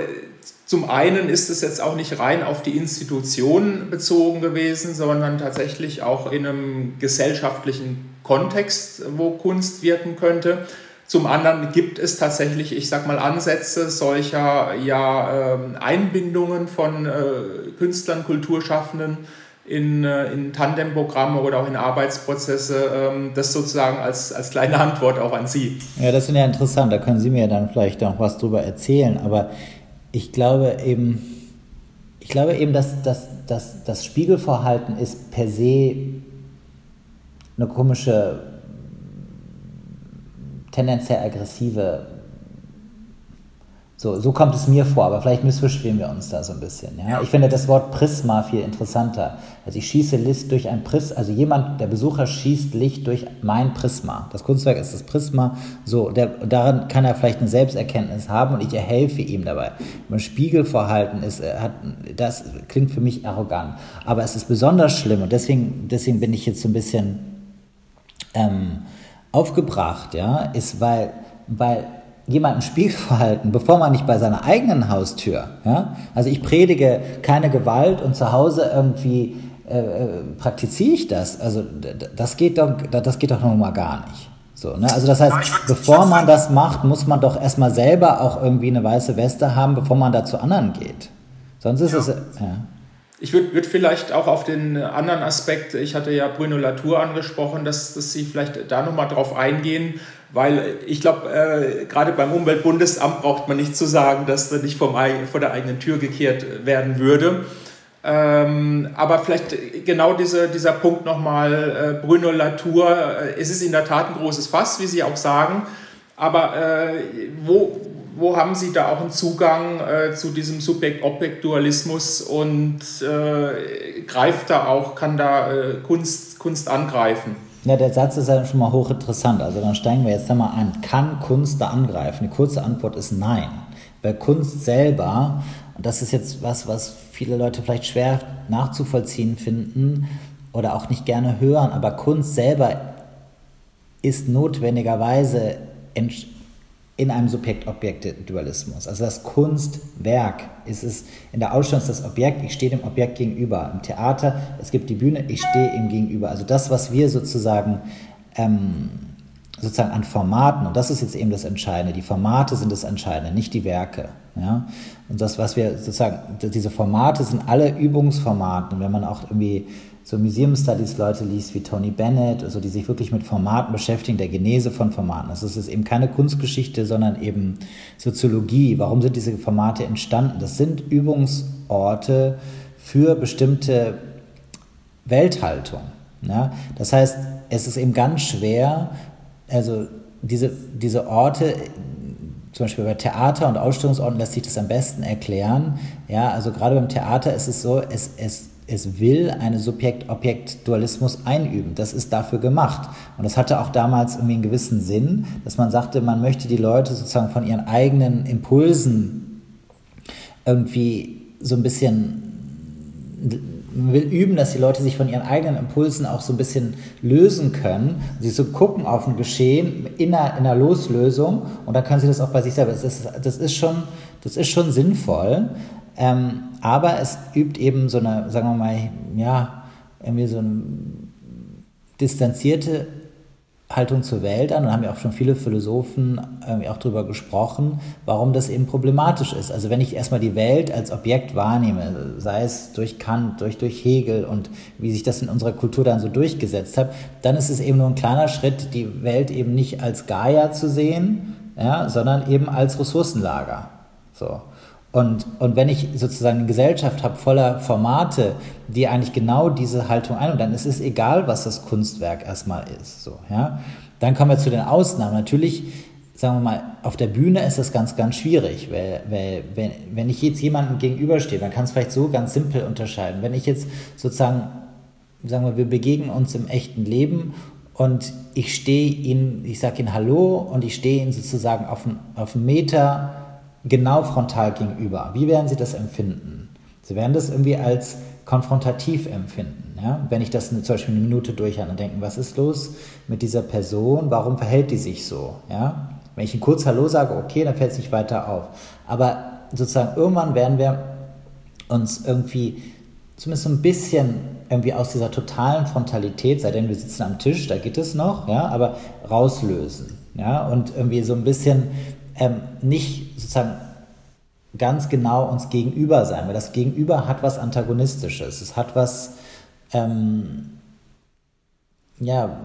zum einen ist es jetzt auch nicht rein auf die Institutionen bezogen gewesen, sondern tatsächlich auch in einem gesellschaftlichen Kontext, wo Kunst wirken könnte. Zum anderen gibt es tatsächlich, ich sag mal, Ansätze solcher ja, ähm, Einbindungen von äh, Künstlern, Kulturschaffenden in, äh, in Tandemprogramme oder auch in Arbeitsprozesse. Ähm, das sozusagen als, als kleine Antwort auch an Sie. Ja, das ist ja interessant. Da können Sie mir dann vielleicht noch was drüber erzählen. Aber ich glaube eben, ich glaube eben, dass, dass, dass das Spiegelverhalten ist per se eine komische, tendenziell aggressive so, so kommt es mir vor, aber vielleicht missverstehen wir uns da so ein bisschen. Ja? Ich finde das Wort Prisma viel interessanter. Also ich schieße Licht durch ein Prisma, also jemand, der Besucher schießt Licht durch mein Prisma. Das Kunstwerk ist das Prisma. So, der, daran kann er vielleicht eine Selbsterkenntnis haben und ich erhelfe ihm dabei. Mein Spiegelverhalten ist, äh, hat, das klingt für mich arrogant. Aber es ist besonders schlimm und deswegen, deswegen bin ich jetzt so ein bisschen ähm, aufgebracht, ja, ist, weil, weil jemanden Spielverhalten, bevor man nicht bei seiner eigenen Haustür, ja, also ich predige keine Gewalt und zu Hause irgendwie äh, äh praktiziere ich das, also das geht doch, das geht doch nochmal gar nicht. So, ne? Also das heißt, bevor man das macht, muss man doch erstmal selber auch irgendwie eine weiße Weste haben, bevor man da zu anderen geht. Sonst ist ja. es. Ja. Ich würde würd vielleicht auch auf den anderen Aspekt, ich hatte ja Bruno Latour angesprochen, dass, dass Sie vielleicht da nochmal drauf eingehen, weil ich glaube, äh, gerade beim Umweltbundesamt braucht man nicht zu sagen, dass da nicht vom, vor der eigenen Tür gekehrt werden würde. Ähm, aber vielleicht genau diese, dieser Punkt nochmal, äh, Bruno Latour, äh, es ist in der Tat ein großes Fass, wie Sie auch sagen, aber äh, wo, wo haben Sie da auch einen Zugang äh, zu diesem Subjekt-Objekt-Dualismus und äh, greift da auch, kann da äh, Kunst, Kunst angreifen? Ja, der Satz ist ja schon mal hochinteressant. Also dann steigen wir jetzt einmal an. Kann Kunst da angreifen? Die kurze Antwort ist nein. Weil Kunst selber, und das ist jetzt was, was viele Leute vielleicht schwer nachzuvollziehen finden oder auch nicht gerne hören, aber Kunst selber ist notwendigerweise in einem Subjekt-Objekt-Dualismus. Also das Kunstwerk ist es, in der Ausstellung das Objekt, ich stehe dem Objekt gegenüber. Im Theater, es gibt die Bühne, ich stehe ihm gegenüber. Also das, was wir sozusagen ähm, sozusagen an Formaten, und das ist jetzt eben das Entscheidende, die Formate sind das Entscheidende, nicht die Werke. Ja? Und das, was wir sozusagen, diese Formate sind alle Übungsformate. Und wenn man auch irgendwie so Museum Studies Leute liest wie Tony Bennett, also die sich wirklich mit Formaten beschäftigen, der Genese von Formaten. Das ist eben keine Kunstgeschichte, sondern eben Soziologie. Warum sind diese Formate entstanden? Das sind Übungsorte für bestimmte Welthaltung. Ja? Das heißt, es ist eben ganz schwer, also diese, diese Orte, zum Beispiel bei Theater und Ausstellungsorten lässt sich das am besten erklären. Ja, also gerade beim Theater ist es so, es, es, es will einen Subjekt-Objekt-Dualismus einüben. Das ist dafür gemacht. Und das hatte auch damals irgendwie einen gewissen Sinn, dass man sagte, man möchte die Leute sozusagen von ihren eigenen Impulsen irgendwie so ein bisschen man will üben, dass die Leute sich von ihren eigenen Impulsen auch so ein bisschen lösen können. Sie so gucken auf ein Geschehen in einer, in einer Loslösung und dann können sie das auch bei sich selber. Das ist, das ist, schon, das ist schon sinnvoll, ähm, aber es übt eben so eine, sagen wir mal, ja, irgendwie so eine distanzierte Haltung zur Welt an. Und haben ja auch schon viele Philosophen äh, auch darüber gesprochen, warum das eben problematisch ist. Also wenn ich erstmal die Welt als Objekt wahrnehme, sei es durch Kant, durch, durch Hegel und wie sich das in unserer Kultur dann so durchgesetzt hat, dann ist es eben nur ein kleiner Schritt, die Welt eben nicht als Gaia zu sehen, ja, sondern eben als Ressourcenlager. So. Und, und wenn ich sozusagen eine Gesellschaft habe voller Formate, die eigentlich genau diese Haltung ein, und dann ist es egal, was das Kunstwerk erstmal ist. So, ja? Dann kommen wir zu den Ausnahmen. Natürlich, sagen wir mal, auf der Bühne ist das ganz, ganz schwierig, weil, weil wenn, wenn ich jetzt jemandem gegenüberstehe, man kann es vielleicht so ganz simpel unterscheiden. Wenn ich jetzt sozusagen, sagen wir, wir begegnen uns im echten Leben und ich stehe Ihnen, ich sage Ihnen Hallo und ich stehe Ihnen sozusagen auf einen, auf Meter genau frontal gegenüber. Wie werden Sie das empfinden? Sie werden das irgendwie als konfrontativ empfinden. Ja? Wenn ich das zum Beispiel eine Minute durchhalte und denken, was ist los mit dieser Person? Warum verhält die sich so? Ja? Wenn ich ein kurz Hallo sage, okay, dann fällt es nicht weiter auf. Aber sozusagen irgendwann werden wir uns irgendwie zumindest so ein bisschen irgendwie aus dieser totalen Frontalität, sei denn wir sitzen am Tisch, da geht es noch, ja, aber rauslösen. Ja, und irgendwie so ein bisschen ähm, nicht sozusagen ganz genau uns gegenüber sein, weil das Gegenüber hat was Antagonistisches, es hat was, ähm, ja,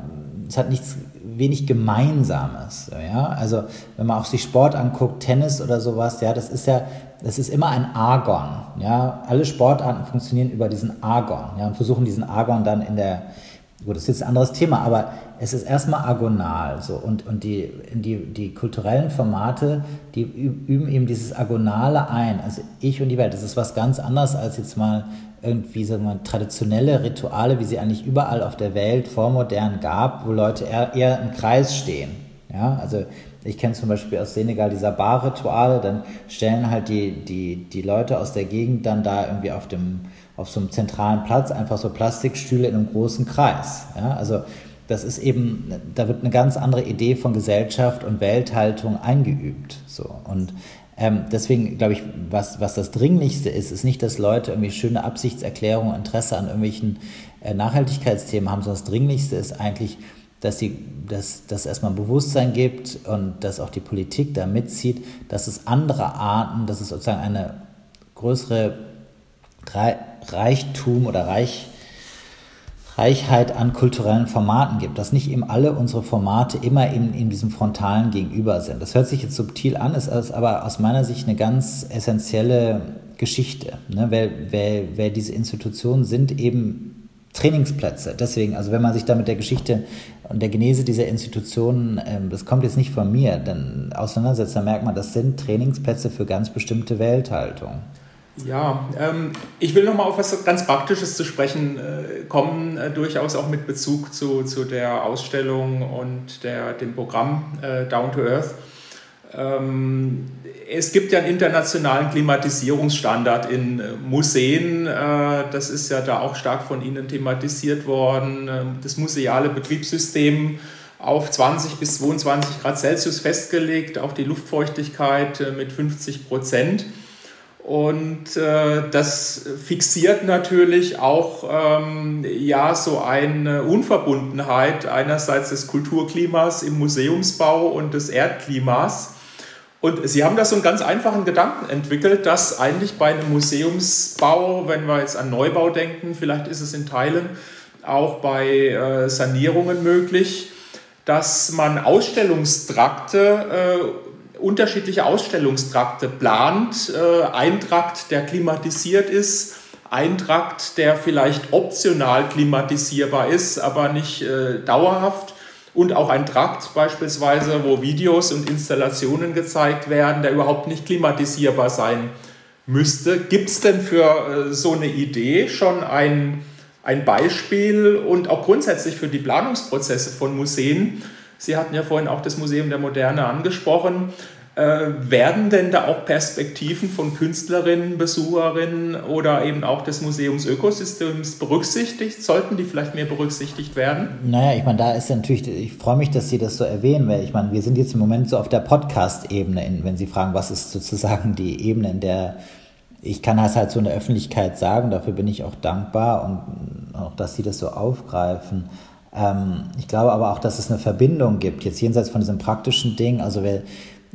es hat nichts, wenig Gemeinsames, ja, also wenn man auch sich Sport anguckt, Tennis oder sowas, ja, das ist ja, das ist immer ein Argon, ja, alle Sportarten funktionieren über diesen Argon, ja, und versuchen diesen Argon dann in der, gut, das ist jetzt ein anderes Thema, aber es ist erstmal agonal so und, und die, die, die kulturellen Formate, die üben eben dieses Agonale ein. Also ich und die Welt, das ist was ganz anderes als jetzt mal irgendwie sagen wir, traditionelle Rituale, wie sie eigentlich überall auf der Welt vormodern gab, wo Leute eher, eher im Kreis stehen. Ja, also ich kenne zum Beispiel aus Senegal die Sabah-Rituale, dann stellen halt die, die, die Leute aus der Gegend dann da irgendwie auf dem auf so einem zentralen Platz einfach so Plastikstühle in einem großen Kreis. Ja, also das ist eben, da wird eine ganz andere Idee von Gesellschaft und Welthaltung eingeübt. So. Und ähm, deswegen glaube ich, was, was das Dringlichste ist, ist nicht, dass Leute irgendwie schöne Absichtserklärungen, Interesse an irgendwelchen äh, Nachhaltigkeitsthemen haben, sondern das Dringlichste ist eigentlich, dass die, dass, dass erstmal ein Bewusstsein gibt und dass auch die Politik da mitzieht, dass es andere Arten, dass es sozusagen eine größere Reichtum oder Reich, Reichheit an kulturellen Formaten gibt, dass nicht eben alle unsere Formate immer in, in diesem frontalen Gegenüber sind. Das hört sich jetzt subtil an, ist aber aus meiner Sicht eine ganz essentielle Geschichte, ne? weil, weil, weil diese Institutionen sind eben Trainingsplätze. Deswegen, also wenn man sich da mit der Geschichte und der Genese dieser Institutionen, ähm, das kommt jetzt nicht von mir, dann auseinandersetzt, dann merkt man, das sind Trainingsplätze für ganz bestimmte Welthaltung. Ja, ähm, ich will nochmal auf was ganz Praktisches zu sprechen äh, kommen, äh, durchaus auch mit Bezug zu, zu der Ausstellung und der, dem Programm äh, Down to Earth. Ähm, es gibt ja einen internationalen Klimatisierungsstandard in äh, Museen. Äh, das ist ja da auch stark von Ihnen thematisiert worden. Ähm, das museale Betriebssystem auf 20 bis 22 Grad Celsius festgelegt, auch die Luftfeuchtigkeit äh, mit 50 Prozent. Und äh, das fixiert natürlich auch ähm, ja, so eine Unverbundenheit einerseits des Kulturklimas im Museumsbau und des Erdklimas. Und Sie haben da so einen ganz einfachen Gedanken entwickelt, dass eigentlich bei einem Museumsbau, wenn wir jetzt an Neubau denken, vielleicht ist es in Teilen auch bei äh, Sanierungen möglich, dass man Ausstellungstrakte äh, unterschiedliche Ausstellungstrakte plant. Äh, ein Trakt, der klimatisiert ist, ein Trakt, der vielleicht optional klimatisierbar ist, aber nicht äh, dauerhaft. Und auch ein Trakt beispielsweise, wo Videos und Installationen gezeigt werden, der überhaupt nicht klimatisierbar sein müsste. Gibt es denn für äh, so eine Idee schon ein, ein Beispiel und auch grundsätzlich für die Planungsprozesse von Museen? Sie hatten ja vorhin auch das Museum der Moderne angesprochen. Äh, werden denn da auch Perspektiven von Künstlerinnen, Besucherinnen oder eben auch des Museumsökosystems berücksichtigt? Sollten die vielleicht mehr berücksichtigt werden? Naja, ich meine, da ist natürlich, ich freue mich, dass Sie das so erwähnen, weil ich meine, wir sind jetzt im Moment so auf der Podcast-Ebene, wenn Sie fragen, was ist sozusagen die Ebene, in der ich kann das halt so in der Öffentlichkeit sagen, dafür bin ich auch dankbar und auch, dass Sie das so aufgreifen. Ähm, ich glaube aber auch, dass es eine Verbindung gibt, jetzt jenseits von diesem praktischen Ding, also wer,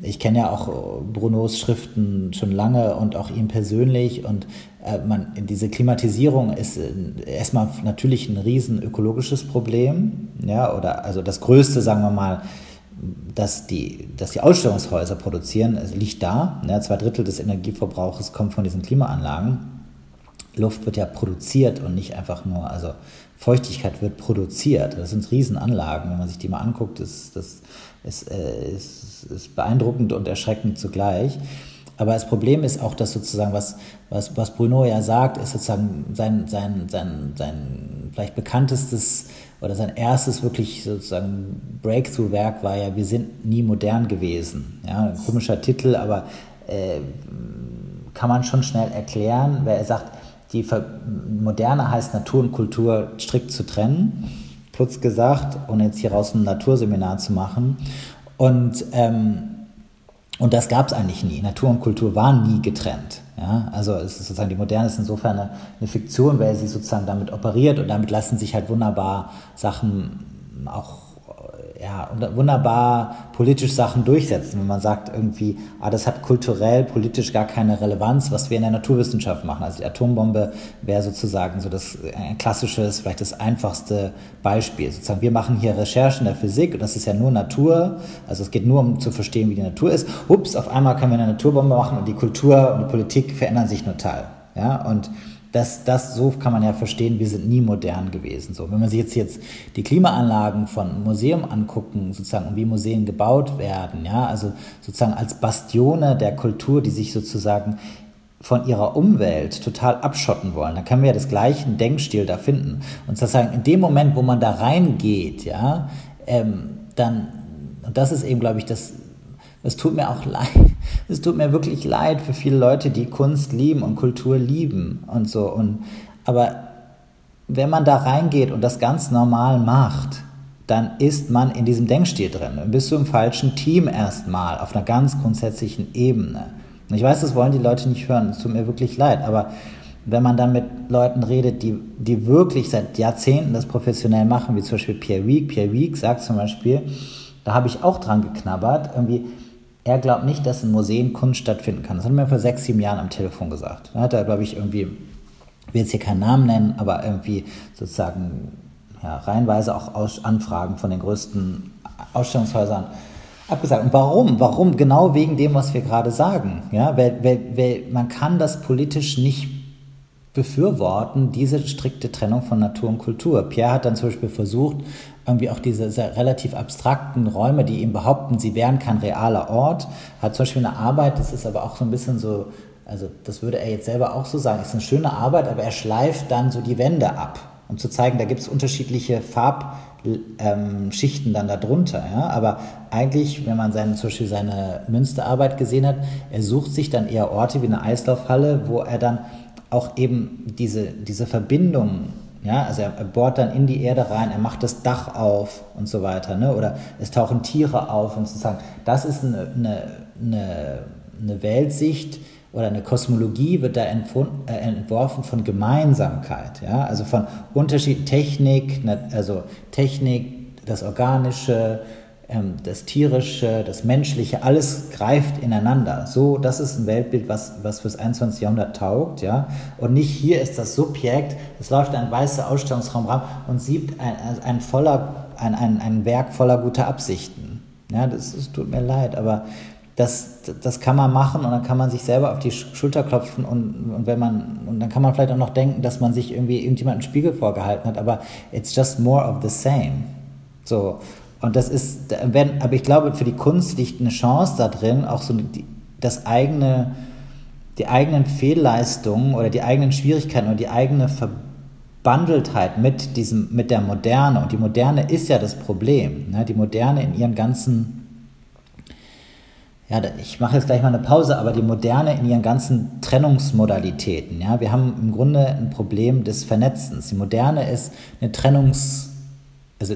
ich kenne ja auch Brunos Schriften schon lange und auch ihn persönlich und äh, man, diese Klimatisierung ist äh, erstmal natürlich ein riesen ökologisches Problem, ja, oder also das größte, sagen wir mal, dass die, dass die Ausstellungshäuser produzieren, liegt da. Ja, zwei Drittel des Energieverbrauchs kommt von diesen Klimaanlagen. Luft wird ja produziert und nicht einfach nur, also Feuchtigkeit wird produziert. Das sind Riesenanlagen. Wenn man sich die mal anguckt, ist das ist, äh, ist, ist beeindruckend und erschreckend zugleich. Aber das Problem ist auch, dass sozusagen, was, was, was Bruno ja sagt, ist sozusagen sein, sein, sein, sein vielleicht bekanntestes oder sein erstes wirklich sozusagen Breakthrough-Werk war ja, wir sind nie modern gewesen. Ja, komischer Titel, aber äh, kann man schon schnell erklären, weil er sagt, die Moderne heißt Natur und Kultur strikt zu trennen kurz gesagt, ohne jetzt hieraus ein Naturseminar zu machen. Und, ähm, und das gab es eigentlich nie. Natur und Kultur waren nie getrennt. Ja? Also es ist sozusagen die Moderne ist insofern eine, eine Fiktion, weil sie sozusagen damit operiert und damit lassen sich halt wunderbar Sachen auch ja, wunderbar politisch Sachen durchsetzen, wenn man sagt irgendwie, ah, das hat kulturell, politisch gar keine Relevanz, was wir in der Naturwissenschaft machen. Also die Atombombe wäre sozusagen so das ein klassisches, vielleicht das einfachste Beispiel. Sozusagen, wir machen hier Recherchen der Physik und das ist ja nur Natur, also es geht nur um zu verstehen, wie die Natur ist. Ups, auf einmal können wir eine Naturbombe machen und die Kultur und die Politik verändern sich total. Ja, und das, das, so kann man ja verstehen, wir sind nie modern gewesen. So, wenn man sich jetzt, jetzt die Klimaanlagen von Museum angucken, sozusagen, und wie Museen gebaut werden, ja, also sozusagen als Bastione der Kultur, die sich sozusagen von ihrer Umwelt total abschotten wollen, dann können wir ja das gleiche Denkstil da finden. Und sozusagen in dem Moment, wo man da reingeht, ja, ähm, dann, und das ist eben, glaube ich, das, es tut mir auch leid. Es tut mir wirklich leid für viele Leute, die Kunst lieben und Kultur lieben und so. Und, aber wenn man da reingeht und das ganz normal macht, dann ist man in diesem Denkstil drin. Dann bist du im falschen Team erstmal, auf einer ganz grundsätzlichen Ebene. Und ich weiß, das wollen die Leute nicht hören, es tut mir wirklich leid, aber wenn man dann mit Leuten redet, die, die wirklich seit Jahrzehnten das professionell machen, wie zum Beispiel Pierre Wieck, Pierre Wieck sagt zum Beispiel, da habe ich auch dran geknabbert, irgendwie, er glaubt nicht, dass in Museen Kunst stattfinden kann. Das hat er mir vor sechs, sieben Jahren am Telefon gesagt. Da hat er, glaube ich, irgendwie, ich will jetzt hier keinen Namen nennen, aber irgendwie sozusagen ja, reihenweise auch Aus Anfragen von den größten Ausstellungshäusern abgesagt. Und warum? Warum? Genau wegen dem, was wir gerade sagen. Ja, weil, weil, weil man kann das politisch nicht befürworten, diese strikte Trennung von Natur und Kultur. Pierre hat dann zum Beispiel versucht, irgendwie auch diese relativ abstrakten Räume, die ihm behaupten, sie wären kein realer Ort, hat zum Beispiel eine Arbeit, das ist aber auch so ein bisschen so, also das würde er jetzt selber auch so sagen, ist eine schöne Arbeit, aber er schleift dann so die Wände ab, um zu zeigen, da gibt es unterschiedliche Farbschichten ähm, dann darunter. Ja? Aber eigentlich, wenn man seine, zum Beispiel seine Münsterarbeit gesehen hat, er sucht sich dann eher Orte wie eine Eislaufhalle, wo er dann auch eben diese, diese Verbindung ja, also er, bohrt dann in die Erde rein, er macht das Dach auf und so weiter. Ne? Oder es tauchen Tiere auf und sozusagen. Das ist eine, eine, eine, eine Weltsicht, oder eine Kosmologie wird da äh, entworfen von Gemeinsamkeit, ja, also von Unterschied Technik, also Technik, das Organische, das Tierische, das Menschliche, alles greift ineinander. So, das ist ein Weltbild, was, was fürs 21. Jahrhundert taugt, ja. Und nicht hier ist das Subjekt, es läuft ein weißer Ausstellungsraum ran und sieht ein, ein, voller, ein, ein, ein Werk voller guter Absichten. Ja, das, das tut mir leid, aber das, das kann man machen und dann kann man sich selber auf die Schulter klopfen und, und wenn man und dann kann man vielleicht auch noch denken, dass man sich irgendwie irgendjemand einen Spiegel vorgehalten hat, aber it's just more of the same. So und das ist, wenn, aber ich glaube, für die Kunst liegt eine Chance da drin, auch so die, das eigene, die eigenen Fehlleistungen oder die eigenen Schwierigkeiten oder die eigene Verbandeltheit mit diesem, mit der Moderne. Und die Moderne ist ja das Problem. Ne? Die Moderne in ihren ganzen ja, ich mache jetzt gleich mal eine Pause, aber die Moderne in ihren ganzen Trennungsmodalitäten. Ja, wir haben im Grunde ein Problem des Vernetzens. Die Moderne ist eine Trennungs, also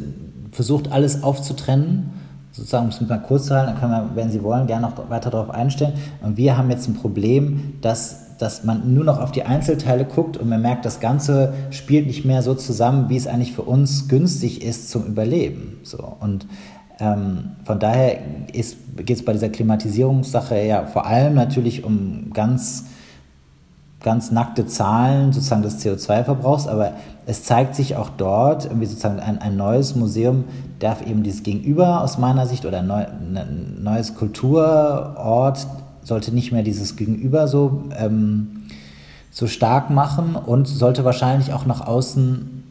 versucht alles aufzutrennen, sozusagen, um es mal kurz zu halten, dann kann man, wenn Sie wollen, gerne noch weiter darauf einstellen. Und wir haben jetzt ein Problem, dass, dass man nur noch auf die Einzelteile guckt und man merkt, das Ganze spielt nicht mehr so zusammen, wie es eigentlich für uns günstig ist zum Überleben. So. Und ähm, von daher geht es bei dieser Klimatisierungssache ja vor allem natürlich um ganz ganz nackte Zahlen sozusagen des CO2-Verbrauchs, aber es zeigt sich auch dort, irgendwie sozusagen ein, ein neues Museum darf eben dieses Gegenüber aus meiner Sicht oder ein, neu, ein neues Kulturort sollte nicht mehr dieses Gegenüber so, ähm, so stark machen und sollte wahrscheinlich auch nach außen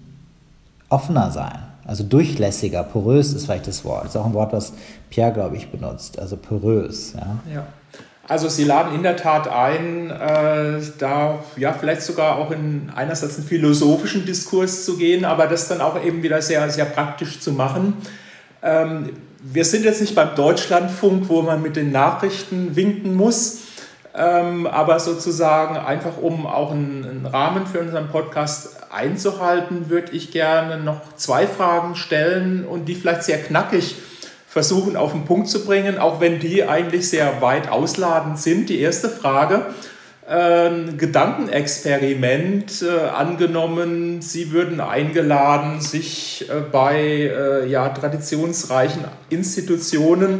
offener sein. Also durchlässiger, porös ist vielleicht das Wort. Das ist auch ein Wort, was Pierre, glaube ich, benutzt. Also porös. Ja. ja. Also Sie laden in der Tat ein, äh, da ja vielleicht sogar auch in einerseits einen philosophischen Diskurs zu gehen, aber das dann auch eben wieder sehr, sehr praktisch zu machen. Ähm, wir sind jetzt nicht beim Deutschlandfunk, wo man mit den Nachrichten winken muss, ähm, aber sozusagen einfach um auch einen, einen Rahmen für unseren Podcast einzuhalten, würde ich gerne noch zwei Fragen stellen und die vielleicht sehr knackig versuchen auf den Punkt zu bringen, auch wenn die eigentlich sehr weit ausladend sind. Die erste Frage, ein Gedankenexperiment äh, angenommen, Sie würden eingeladen, sich äh, bei äh, ja, traditionsreichen Institutionen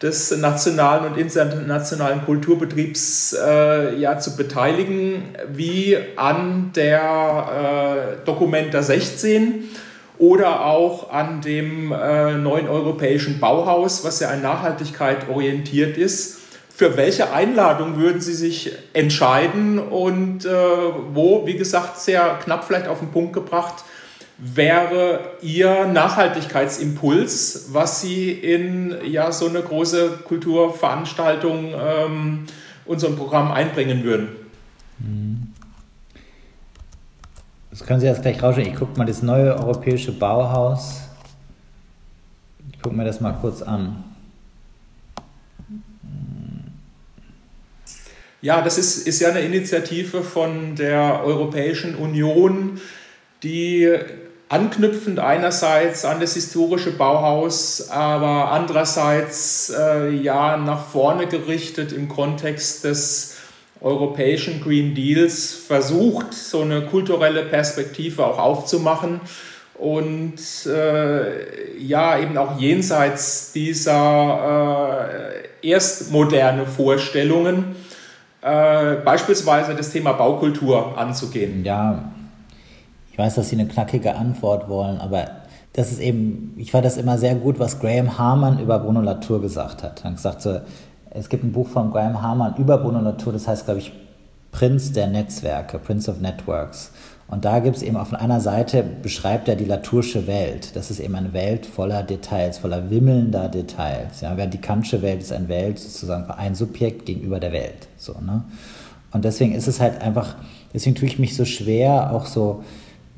des nationalen und internationalen Kulturbetriebs äh, ja, zu beteiligen, wie an der äh, Documenta 16 oder auch an dem äh, neuen europäischen Bauhaus, was ja an Nachhaltigkeit orientiert ist. Für welche Einladung würden Sie sich entscheiden und äh, wo, wie gesagt, sehr knapp vielleicht auf den Punkt gebracht, wäre Ihr Nachhaltigkeitsimpuls, was Sie in ja, so eine große Kulturveranstaltung ähm, unserem Programm einbringen würden? Mhm. Das können Sie jetzt gleich rausschauen. Ich gucke mal das neue europäische Bauhaus. Ich gucke mir das mal kurz an. Ja, das ist, ist ja eine Initiative von der Europäischen Union, die anknüpfend einerseits an das historische Bauhaus, aber andererseits äh, ja nach vorne gerichtet im Kontext des europäischen Green Deals versucht, so eine kulturelle Perspektive auch aufzumachen und äh, ja, eben auch jenseits dieser äh, erst Vorstellungen äh, beispielsweise das Thema Baukultur anzugehen. Ja, ich weiß, dass Sie eine knackige Antwort wollen, aber das ist eben, ich fand das immer sehr gut, was Graham Harman über Bruno Latour gesagt hat. Er hat gesagt so, es gibt ein Buch von Graham Harman über Bruno Latour, das heißt, glaube ich, Prinz der Netzwerke, Prince of Networks. Und da gibt es eben auf einer Seite, beschreibt er die Latoursche Welt. Das ist eben eine Welt voller Details, voller wimmelnder Details. Ja, während die Kantsche Welt ist eine Welt sozusagen ein Subjekt gegenüber der Welt. So, ne? Und deswegen ist es halt einfach, deswegen tue ich mich so schwer, auch so,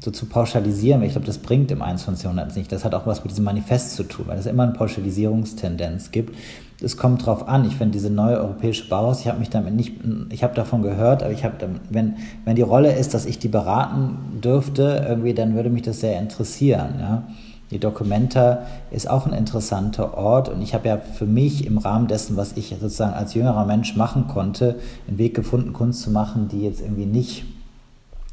so zu pauschalisieren, weil ich glaube, das bringt im 21. Jahrhundert nicht. Das hat auch was mit diesem Manifest zu tun, weil es immer eine Pauschalisierungstendenz gibt es kommt drauf an. Ich finde diese neue europäische Bauhaus, ich habe mich damit nicht, ich habe davon gehört, aber ich habe, wenn, wenn die Rolle ist, dass ich die beraten dürfte, irgendwie, dann würde mich das sehr interessieren, ja. die Documenta ist auch ein interessanter Ort und ich habe ja für mich im Rahmen dessen, was ich sozusagen als jüngerer Mensch machen konnte, einen Weg gefunden, Kunst zu machen, die jetzt irgendwie nicht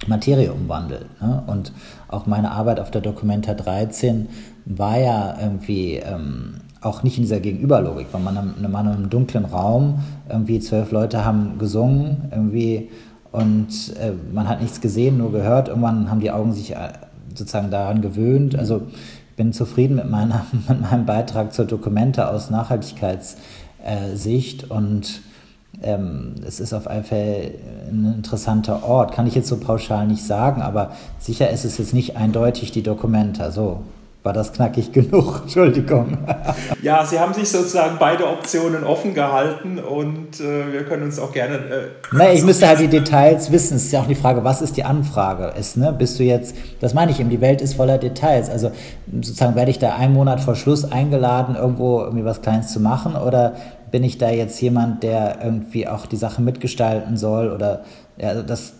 Materie umwandelt. Ne? Und auch meine Arbeit auf der Documenta 13 war ja irgendwie ähm, auch nicht in dieser Gegenüberlogik, weil man in einem dunklen Raum, irgendwie zwölf Leute haben gesungen, irgendwie und äh, man hat nichts gesehen, nur gehört. Irgendwann haben die Augen sich äh, sozusagen daran gewöhnt. Also ich bin zufrieden mit, meiner, mit meinem Beitrag zur Dokumente aus Nachhaltigkeitssicht und ähm, es ist auf jeden Fall ein interessanter Ort. Kann ich jetzt so pauschal nicht sagen, aber sicher ist es jetzt nicht eindeutig die Dokumente. So, war das knackig genug? Entschuldigung. Ja, Sie haben sich sozusagen beide Optionen offen gehalten und äh, wir können uns auch gerne. Äh, nee, ich müsste halt die Details wissen. Es ist ja auch die Frage, was ist die Anfrage? Ist, ne, bist du jetzt, das meine ich eben, die Welt ist voller Details. Also sozusagen werde ich da einen Monat vor Schluss eingeladen, irgendwo irgendwie was Kleines zu machen oder bin ich da jetzt jemand, der irgendwie auch die Sache mitgestalten soll oder ja, das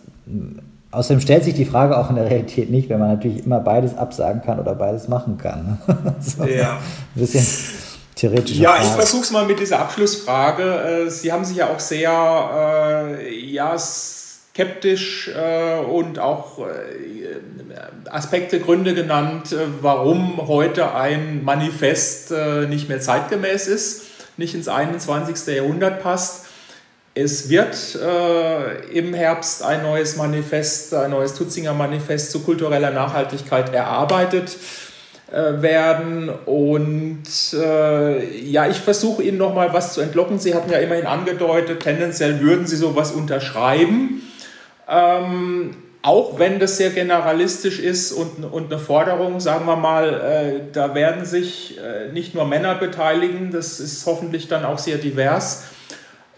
Außerdem stellt sich die Frage auch in der Realität nicht, wenn man natürlich immer beides absagen kann oder beides machen kann. so, ja. Ein bisschen theoretisch. Ja, Frage. ich versuche es mal mit dieser Abschlussfrage. Äh, Sie haben sich ja auch sehr äh, ja, skeptisch äh, und auch äh, Aspekte, Gründe genannt, äh, warum heute ein Manifest äh, nicht mehr zeitgemäß ist, nicht ins 21. Jahrhundert passt. Es wird äh, im Herbst ein neues Manifest, ein neues Tutzinger Manifest zu kultureller Nachhaltigkeit erarbeitet äh, werden. Und äh, ja, ich versuche Ihnen noch mal was zu entlocken. Sie hatten ja immerhin angedeutet, tendenziell würden Sie sowas unterschreiben. Ähm, auch wenn das sehr generalistisch ist und, und eine Forderung, sagen wir mal, äh, da werden sich äh, nicht nur Männer beteiligen, das ist hoffentlich dann auch sehr divers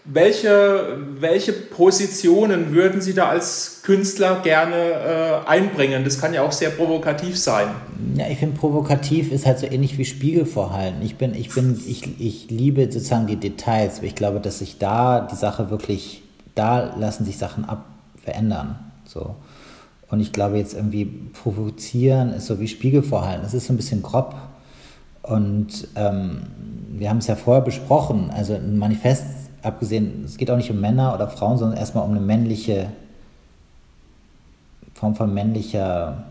welche, welche Positionen würden Sie da als Künstler gerne äh, einbringen? Das kann ja auch sehr provokativ sein. Ja, ich finde, provokativ ist halt so ähnlich wie Spiegel vorhalten. Ich bin, ich bin, ich, ich liebe sozusagen die Details, aber ich glaube, dass sich da die Sache wirklich, da lassen sich Sachen ab verändern. So. Und ich glaube jetzt irgendwie provozieren ist so wie Spiegel vorhalten. Es ist so ein bisschen grob. Und ähm, wir haben es ja vorher besprochen. Also ein Manifest abgesehen, es geht auch nicht um Männer oder Frauen, sondern erstmal um eine männliche Form von männlicher,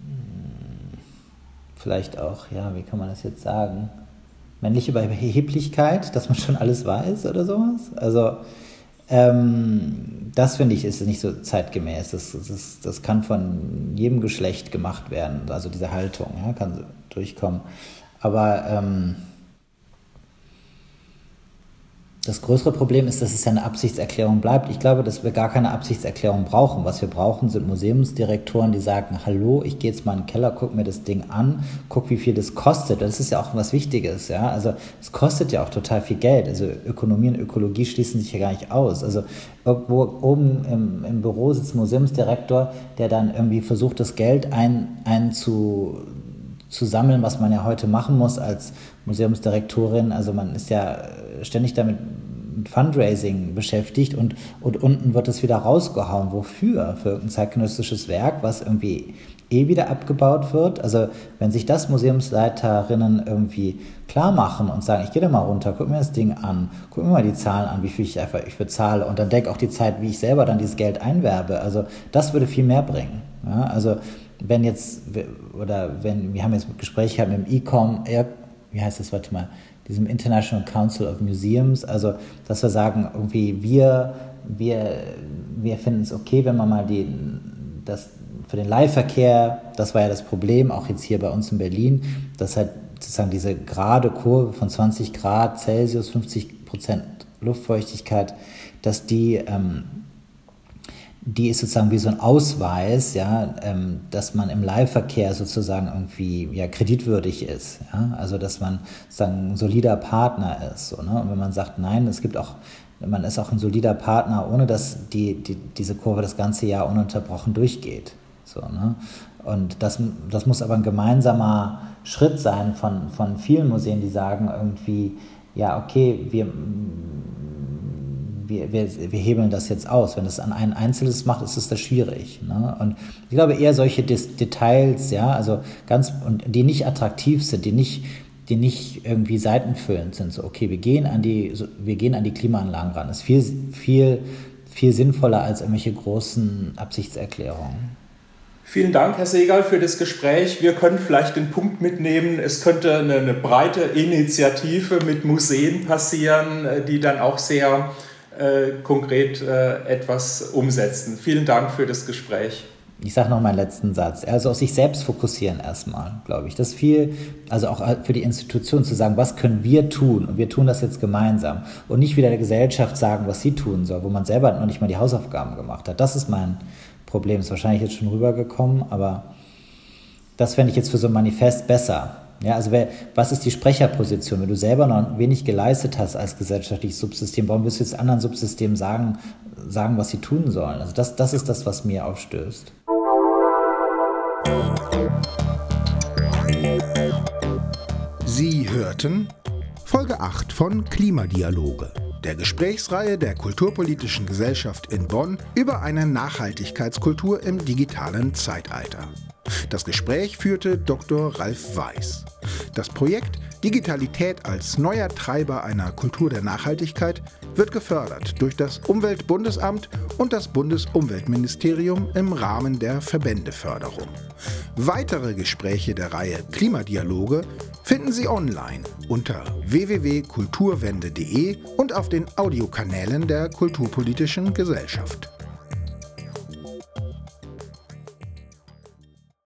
hm, vielleicht auch, ja, wie kann man das jetzt sagen? Männliche Überheblichkeit, dass man schon alles weiß oder sowas. Also, ähm, das finde ich ist nicht so zeitgemäß. Das, das, das kann von jedem Geschlecht gemacht werden. Also diese Haltung ja, kann durchkommen. Aber ähm, das größere Problem ist, dass es ja eine Absichtserklärung bleibt. Ich glaube, dass wir gar keine Absichtserklärung brauchen. Was wir brauchen, sind Museumsdirektoren, die sagen, hallo, ich gehe jetzt mal in den Keller, guck mir das Ding an, guck, wie viel das kostet. Das ist ja auch was Wichtiges. Ja? Also es kostet ja auch total viel Geld. Also Ökonomie und Ökologie schließen sich ja gar nicht aus. Also irgendwo oben im, im Büro sitzt ein Museumsdirektor, der dann irgendwie versucht, das Geld ein, ein was man ja heute machen muss als Museumsdirektorin. Also man ist ja ständig damit mit Fundraising beschäftigt und, und unten wird es wieder rausgehauen. Wofür? Für ein zeitgenössisches Werk, was irgendwie eh wieder abgebaut wird. Also wenn sich das Museumsleiterinnen irgendwie klar machen und sagen, ich gehe da mal runter, guck mir das Ding an, guck mir mal die Zahlen an, wie viel ich einfach ich bezahle und dann denke auch die Zeit, wie ich selber dann dieses Geld einwerbe. Also das würde viel mehr bringen. Ja, also wenn jetzt, oder wenn, wir haben jetzt Gespräche mit dem E-Com, wie heißt das, warte mal, diesem International Council of Museums, also dass wir sagen, irgendwie wir, wir, wir finden es okay, wenn man mal die, das für den Leihverkehr, das war ja das Problem, auch jetzt hier bei uns in Berlin, dass halt sozusagen diese gerade Kurve von 20 Grad Celsius, 50 Prozent Luftfeuchtigkeit, dass die ähm, die ist sozusagen wie so ein Ausweis, ja, ähm, dass man im Leihverkehr sozusagen irgendwie ja, kreditwürdig ist. Ja? Also dass man sozusagen ein solider Partner ist. So, ne? Und wenn man sagt, nein, es gibt auch, man ist auch ein solider Partner, ohne dass die, die, diese Kurve das ganze Jahr ununterbrochen durchgeht. So, ne? Und das, das muss aber ein gemeinsamer Schritt sein von, von vielen Museen, die sagen irgendwie, ja, okay, wir, wir, wir, wir hebeln das jetzt aus. Wenn es an ein Einzelnes macht, ist es da schwierig. Ne? Und ich glaube eher solche Des Details, ja, also ganz, und die nicht attraktiv sind, die nicht, die nicht irgendwie seitenfüllend sind. So, okay, wir gehen an die, wir gehen an die Klimaanlagen ran. Das ist viel, viel, viel sinnvoller als irgendwelche großen Absichtserklärungen. Vielen Dank, Herr Segal, für das Gespräch. Wir können vielleicht den Punkt mitnehmen, es könnte eine, eine breite Initiative mit Museen passieren, äh, die dann auch sehr äh, konkret äh, etwas umsetzen. Vielen Dank für das Gespräch. Ich sage noch meinen letzten Satz. Also auf sich selbst fokussieren erstmal, glaube ich. Das ist viel, also auch für die Institution zu sagen, was können wir tun? Und wir tun das jetzt gemeinsam. Und nicht wieder der Gesellschaft sagen, was sie tun soll, wo man selber noch nicht mal die Hausaufgaben gemacht hat. Das ist mein, Problem. Ist wahrscheinlich jetzt schon rübergekommen, aber das fände ich jetzt für so ein Manifest besser. Ja, also wer, was ist die Sprecherposition? Wenn du selber noch wenig geleistet hast als gesellschaftliches Subsystem, warum willst du jetzt anderen Subsystemen sagen, sagen, was sie tun sollen? Also das, das ist das, was mir aufstößt. Sie hörten Folge 8 von Klimadialoge der Gesprächsreihe der Kulturpolitischen Gesellschaft in Bonn über eine Nachhaltigkeitskultur im digitalen Zeitalter. Das Gespräch führte Dr. Ralf Weiß. Das Projekt Digitalität als neuer Treiber einer Kultur der Nachhaltigkeit wird gefördert durch das Umweltbundesamt und das Bundesumweltministerium im Rahmen der Verbändeförderung. Weitere Gespräche der Reihe Klimadialoge finden Sie online unter www.kulturwende.de und auf den Audiokanälen der Kulturpolitischen Gesellschaft.